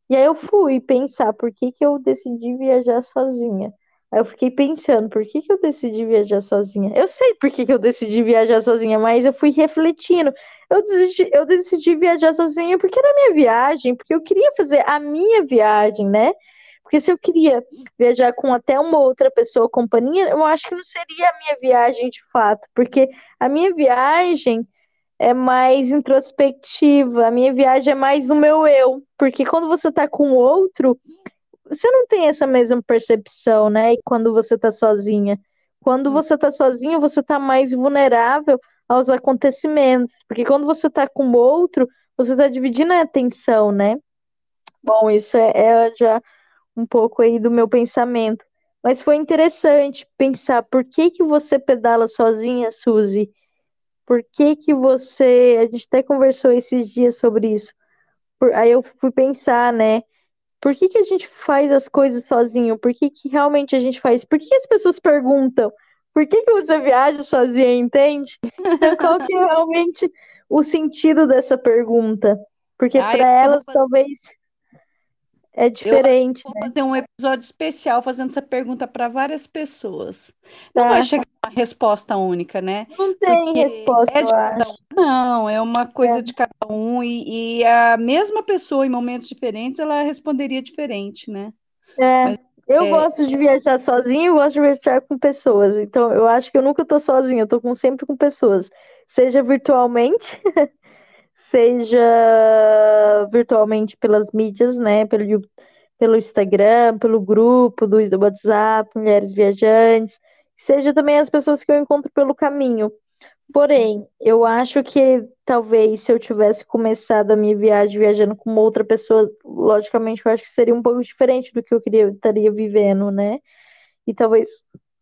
E aí eu fui pensar, por que que eu decidi viajar sozinha? Aí eu fiquei pensando, por que que eu decidi viajar sozinha? Eu sei por que que eu decidi viajar sozinha, mas eu fui refletindo. Eu decidi, eu decidi viajar sozinha porque era minha viagem, porque eu queria fazer a minha viagem, né? Porque se eu queria viajar com até uma outra pessoa, companhia, eu acho que não seria a minha viagem de fato, porque a minha viagem é mais introspectiva, a minha viagem é mais no meu eu, porque quando você tá com o outro, você não tem essa mesma percepção, né? E quando você tá sozinha. Quando você tá sozinho, você tá mais vulnerável aos acontecimentos, porque quando você tá com o outro, você tá dividindo a atenção, né? Bom, isso é, é já um pouco aí do meu pensamento. Mas foi interessante pensar por que que você pedala sozinha, Suzy? Por que que você. A gente até conversou esses dias sobre isso. Por- Aí eu fui pensar, né? Por que que a gente faz as coisas sozinho? Por que que realmente a gente faz? Por que que as pessoas perguntam? Por que que você viaja sozinha, entende? Então, qual que é realmente o sentido dessa pergunta? Porque para vou elas talvez é diferente, eu vou né? fazer um episódio especial fazendo essa pergunta para várias pessoas. Não vai Tá? chegar uma resposta única, né? Não tem Porque resposta, é eu de cada um. Não, é uma É, coisa de cada um e, e a mesma pessoa em momentos diferentes ela responderia diferente, né? é. Mas Eu é, gosto de viajar sozinha, eu gosto de viajar com pessoas. Então, eu acho que eu nunca tô sozinha, eu com, sempre com pessoas. Seja virtualmente, <laughs> seja virtualmente pelas mídias, né? Pelo, pelo Instagram, pelo grupo do WhatsApp, Mulheres Viajantes, seja também as pessoas que eu encontro pelo caminho. Porém, eu acho que talvez se eu tivesse começado a minha viagem viajando com outra pessoa, logicamente eu acho que seria um pouco diferente do que eu queria estaria vivendo, né? E talvez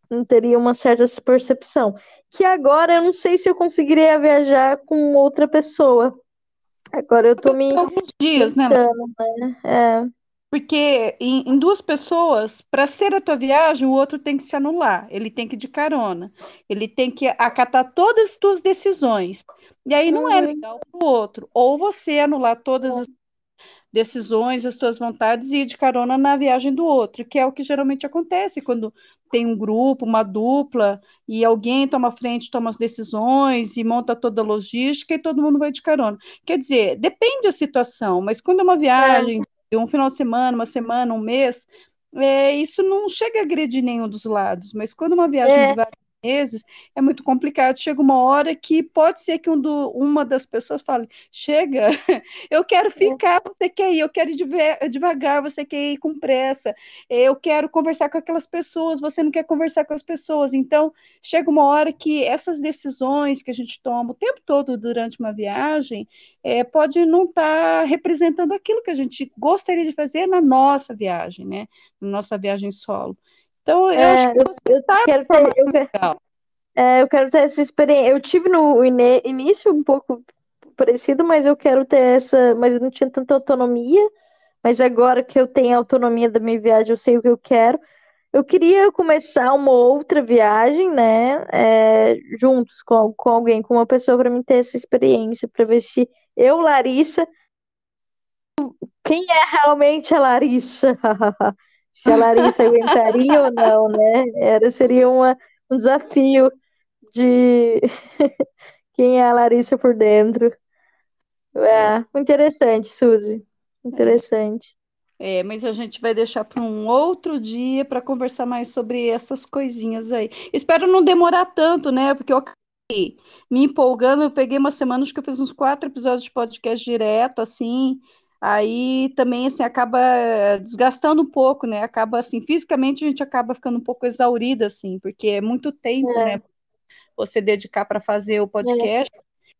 não teria uma certa percepção. Que agora eu não sei se eu conseguiria viajar com outra pessoa. Agora eu tô me Alguns dias, né? pensando, né? É, Porque em, em duas pessoas, para ser a tua viagem, o outro tem que se anular, ele tem que ir de carona, ele tem que acatar todas as tuas decisões. E aí não é uhum, legal para o outro. Ou você anular todas as decisões, as tuas vontades e ir de carona na viagem do outro, que é o que geralmente acontece quando tem um grupo, uma dupla, e alguém toma frente, toma as decisões e monta toda a logística e todo mundo vai de carona. Quer dizer, depende da situação, mas quando é uma viagem de um final de semana, uma semana, um mês, é, isso não chega a agredir nenhum dos lados, mas quando uma viagem é, de vários meses, é muito complicado. Chega uma hora que pode ser que um do- uma das pessoas fale: chega, <laughs> eu quero é, ficar, você quer ir, eu quero ir deve- devagar, você quer ir com pressa, eu quero conversar com aquelas pessoas, você não quer conversar com as pessoas. Então, chega uma hora que essas decisões que a gente toma o tempo todo durante uma viagem, é, pode não estar representando aquilo que a gente gostaria de fazer na nossa viagem, né? Na nossa viagem solo. Então, eu acho é, que eu, você eu está quero ter, eu, que- é, eu quero ter essa experiência. Eu tive no início um pouco parecido, mas eu quero ter essa, mas eu não tinha tanta autonomia. Mas agora que eu tenho a autonomia da minha viagem, eu sei o que eu quero. Eu queria começar uma outra viagem, né? é, juntos com, com alguém, com uma pessoa, para mim ter essa experiência, para ver se eu, Larissa, quem é realmente a Larissa? <laughs> Se a Larissa <laughs> aguentaria ou não, né? Era, seria uma, um desafio de <laughs> quem é a Larissa por dentro. É, interessante, Suzy. Interessante. É, mas a gente vai deixar para um outro dia para conversar mais sobre essas coisinhas aí. Espero não demorar tanto, né? Porque eu acabei me empolgando, eu peguei uma semana, acho que eu fiz uns quatro episódios de podcast direto, assim. Aí também, assim, acaba desgastando um pouco, né? Acaba, assim, fisicamente a gente acaba ficando um pouco exaurida, assim, porque é muito tempo, É, né? Você dedicar para fazer o é. podcast.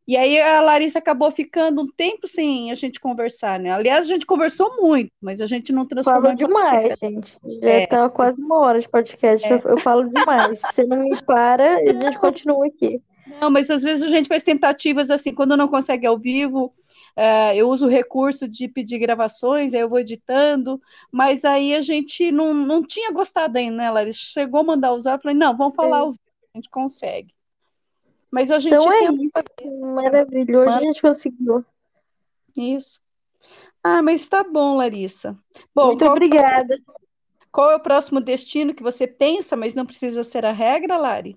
E aí a Larissa acabou ficando um tempo sem a gente conversar, né? Aliás, a gente conversou muito, mas a gente não transformou Falo em demais, gente. Já é, tá quase uma hora de podcast. Eu, é. eu falo demais. Você não me para, a gente continua aqui. Não, mas às vezes a gente faz tentativas assim, quando não consegue ao vivo, eh, eu uso o recurso de pedir gravações, aí eu vou editando, mas aí a gente não, não tinha gostado ainda, né, Larissa? Chegou a mandar usar, eu falei, não, vamos falar ao É. vivo, a gente consegue. Mas a Então gente é tenta isso. Hoje a gente conseguiu. isso. Ah, mas tá bom, Larissa. Bom, Muito qual, obrigada. qual é o próximo destino que você pensa, mas não precisa ser a regra, Lari?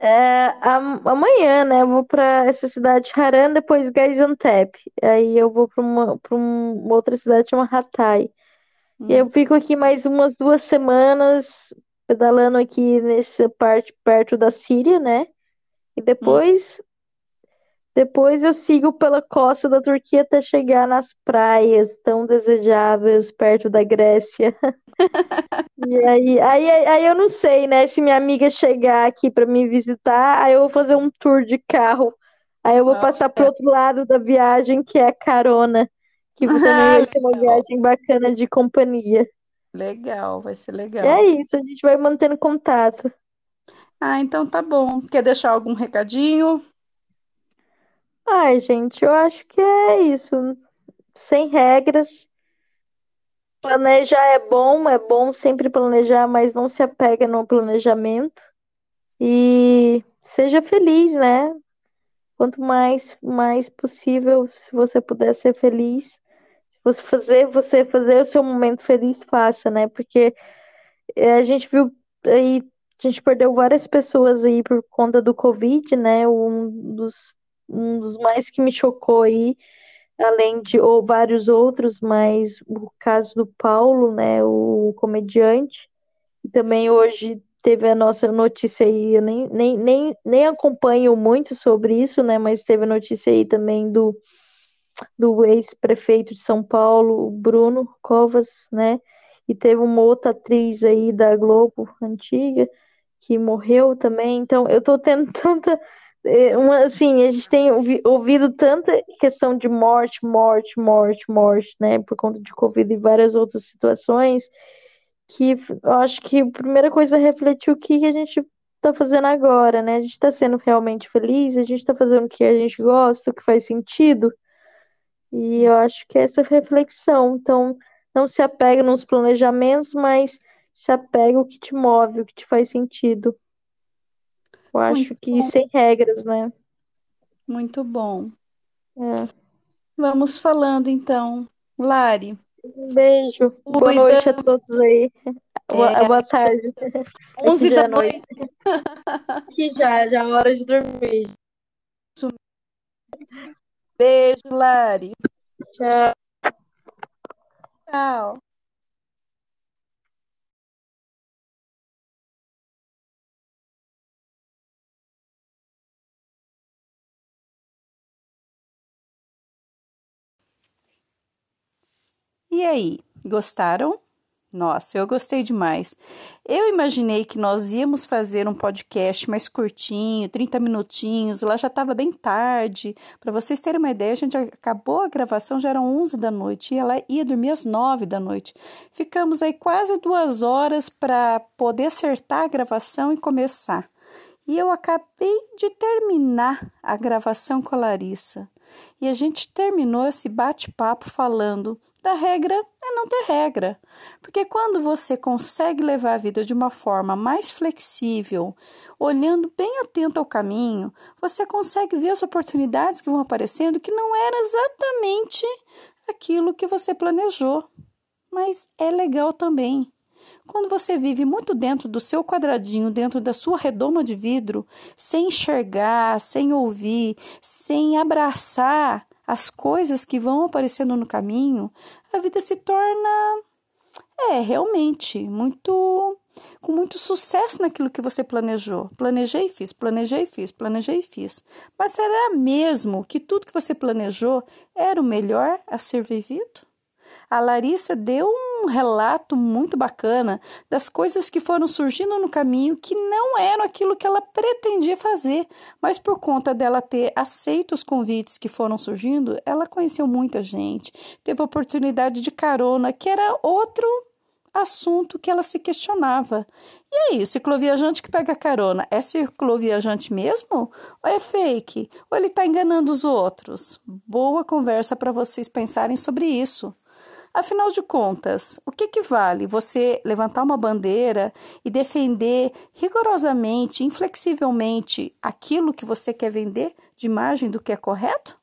É, am- amanhã, né? Eu vou para essa cidade Haran, depois Gaziantep. Aí eu vou para uma, uma outra cidade chamada Hatay. E eu Hum, fico aqui mais umas duas semanas pedalando aqui nessa parte perto da Síria, né? E hum. depois, depois eu sigo pela costa da Turquia até chegar nas praias tão desejáveis perto da Grécia. <laughs> E aí, aí, aí eu não sei, né? Se minha amiga chegar aqui para me visitar, aí eu vou fazer um tour de carro. Aí eu vou passar pro outro lado da viagem, que é a carona, que <laughs> também Ah, vai ser uma legal, viagem bacana de companhia. legal, vai ser E é legal. isso, a gente vai mantendo contato. Ah, então tá bom. Quer deixar algum recadinho? Ai, gente, eu acho que é isso. Sem regras. Planejar é bom, é bom sempre planejar, mas não se apega no planejamento. E seja feliz, né? Quanto mais, mais possível, se você puder ser feliz. Se você fazer, você fazer o seu momento feliz, faça, né? Porque é, a gente viu aí, a gente perdeu várias pessoas aí por conta do Covid, né? Um dos, um dos mais que me chocou aí, além de ou vários outros, mas o caso do Paulo, né? O comediante. E também hoje teve a nossa notícia aí, eu nem, nem, nem, nem acompanho muito sobre isso, né? Mas teve a notícia aí também do, do ex-prefeito de São Paulo, Bruno Covas, né? e teve uma outra atriz aí da Globo antiga que morreu também. Então, eu tô tendo <laughs> tanta. É, Uma, assim, a gente tem ouvi- ouvido tanta questão de morte, morte, morte, morte, né? Por conta de Covid e várias outras situações, que eu acho que a primeira coisa é refletir o que a gente tá fazendo agora, né? A gente tá sendo realmente feliz, a gente tá fazendo o que a gente gosta, o que faz sentido. E eu acho que é essa reflexão. Então, não se apega nos planejamentos, mas se apega o que te move, o que te faz sentido. Eu acho Muito que bom, sem regras, né? muito bom. É. Vamos falando então. Lari, Um beijo. Boa noite a cuida. todos aí. Boa, É, boa tarde. 11 Aqui já da noite. noite. <laughs> Aqui já, já é hora de dormir. Beijo, Lari. Tchau. Tchau. E aí, gostaram? Nossa, eu gostei demais. Eu imaginei que nós íamos fazer um podcast mais curtinho, 30 minutinhos, lá já estava bem tarde. Para vocês terem uma ideia, a gente acabou a gravação, já eram 11 da noite, e ela ia dormir às 9 da noite. Ficamos aí quase duas horas para poder acertar a gravação e começar. E eu acabei de terminar a gravação com a Larissa. E a gente terminou esse bate-papo falando da regra é não ter regra. Porque quando você consegue levar a vida de uma forma mais flexível, olhando bem atento ao caminho, você consegue ver as oportunidades que vão aparecendo que não era exatamente aquilo que você planejou. Mas é legal também. Quando você vive muito dentro do seu quadradinho, dentro da sua redoma de vidro, sem enxergar, sem ouvir, sem abraçar as coisas que vão aparecendo no caminho, a vida se torna é realmente muito com muito sucesso naquilo que você planejou. Planejei e fiz, planejei e fiz, planejei e fiz. Mas será mesmo que tudo que você planejou era o melhor a ser vivido? A Larissa deu um relato muito bacana das coisas que foram surgindo no caminho que não eram aquilo que ela pretendia fazer, mas por conta dela ter aceito os convites que foram surgindo, ela conheceu muita gente, teve oportunidade de carona, que era outro assunto que ela se questionava. E aí, cicloviajante que pega carona, é cicloviajante mesmo? Ou é fake? Ou ele está enganando os outros? Boa conversa para vocês pensarem sobre isso. Afinal de contas, o que, que vale você levantar uma bandeira e defender rigorosamente, inflexivelmente aquilo que você quer vender de imagem do que é correto?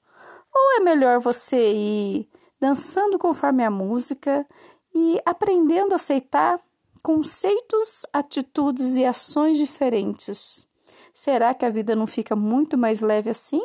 Ou é melhor você ir dançando conforme a música e aprendendo a aceitar conceitos, atitudes e ações diferentes? Será que a vida não fica muito mais leve assim?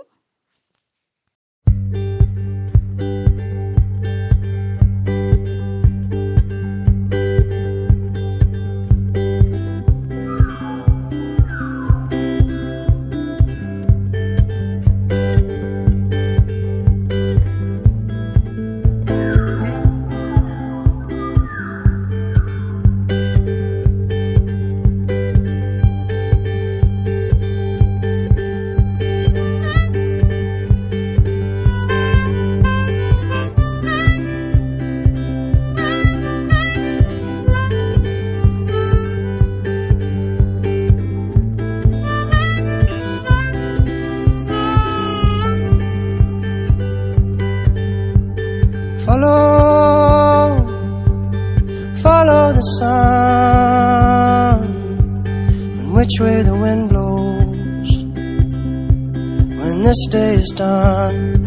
This day is done.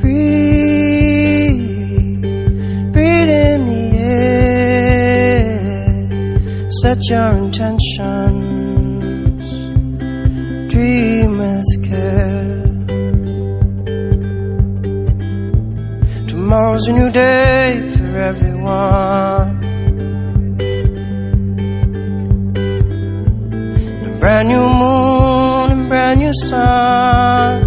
Breathe, breathe in the air, set your intentions, dream with care. Tomorrow's a new day for everyone. Brand new moon your song.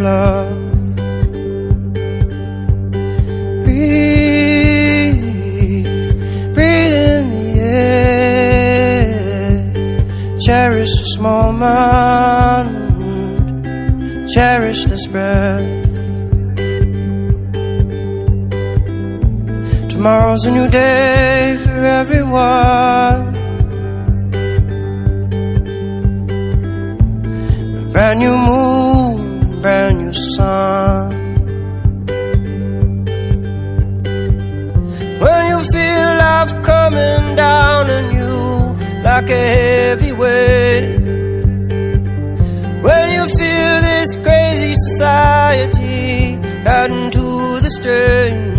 Love. Breathe, breathe in the air, cherish this moment, cherish this breath. Tomorrow's a new day for everyone. Brand new moon, like a heavy weight. When you feel this crazy society adding to the strain.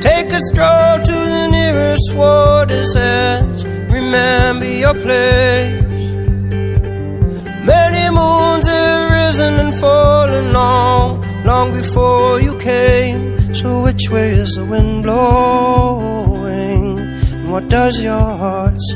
Take a stroll to the nearest water's edge. Remember your place. Many moons have risen and fallen long, long before you came. So which way is the wind blowing? And what does your hearts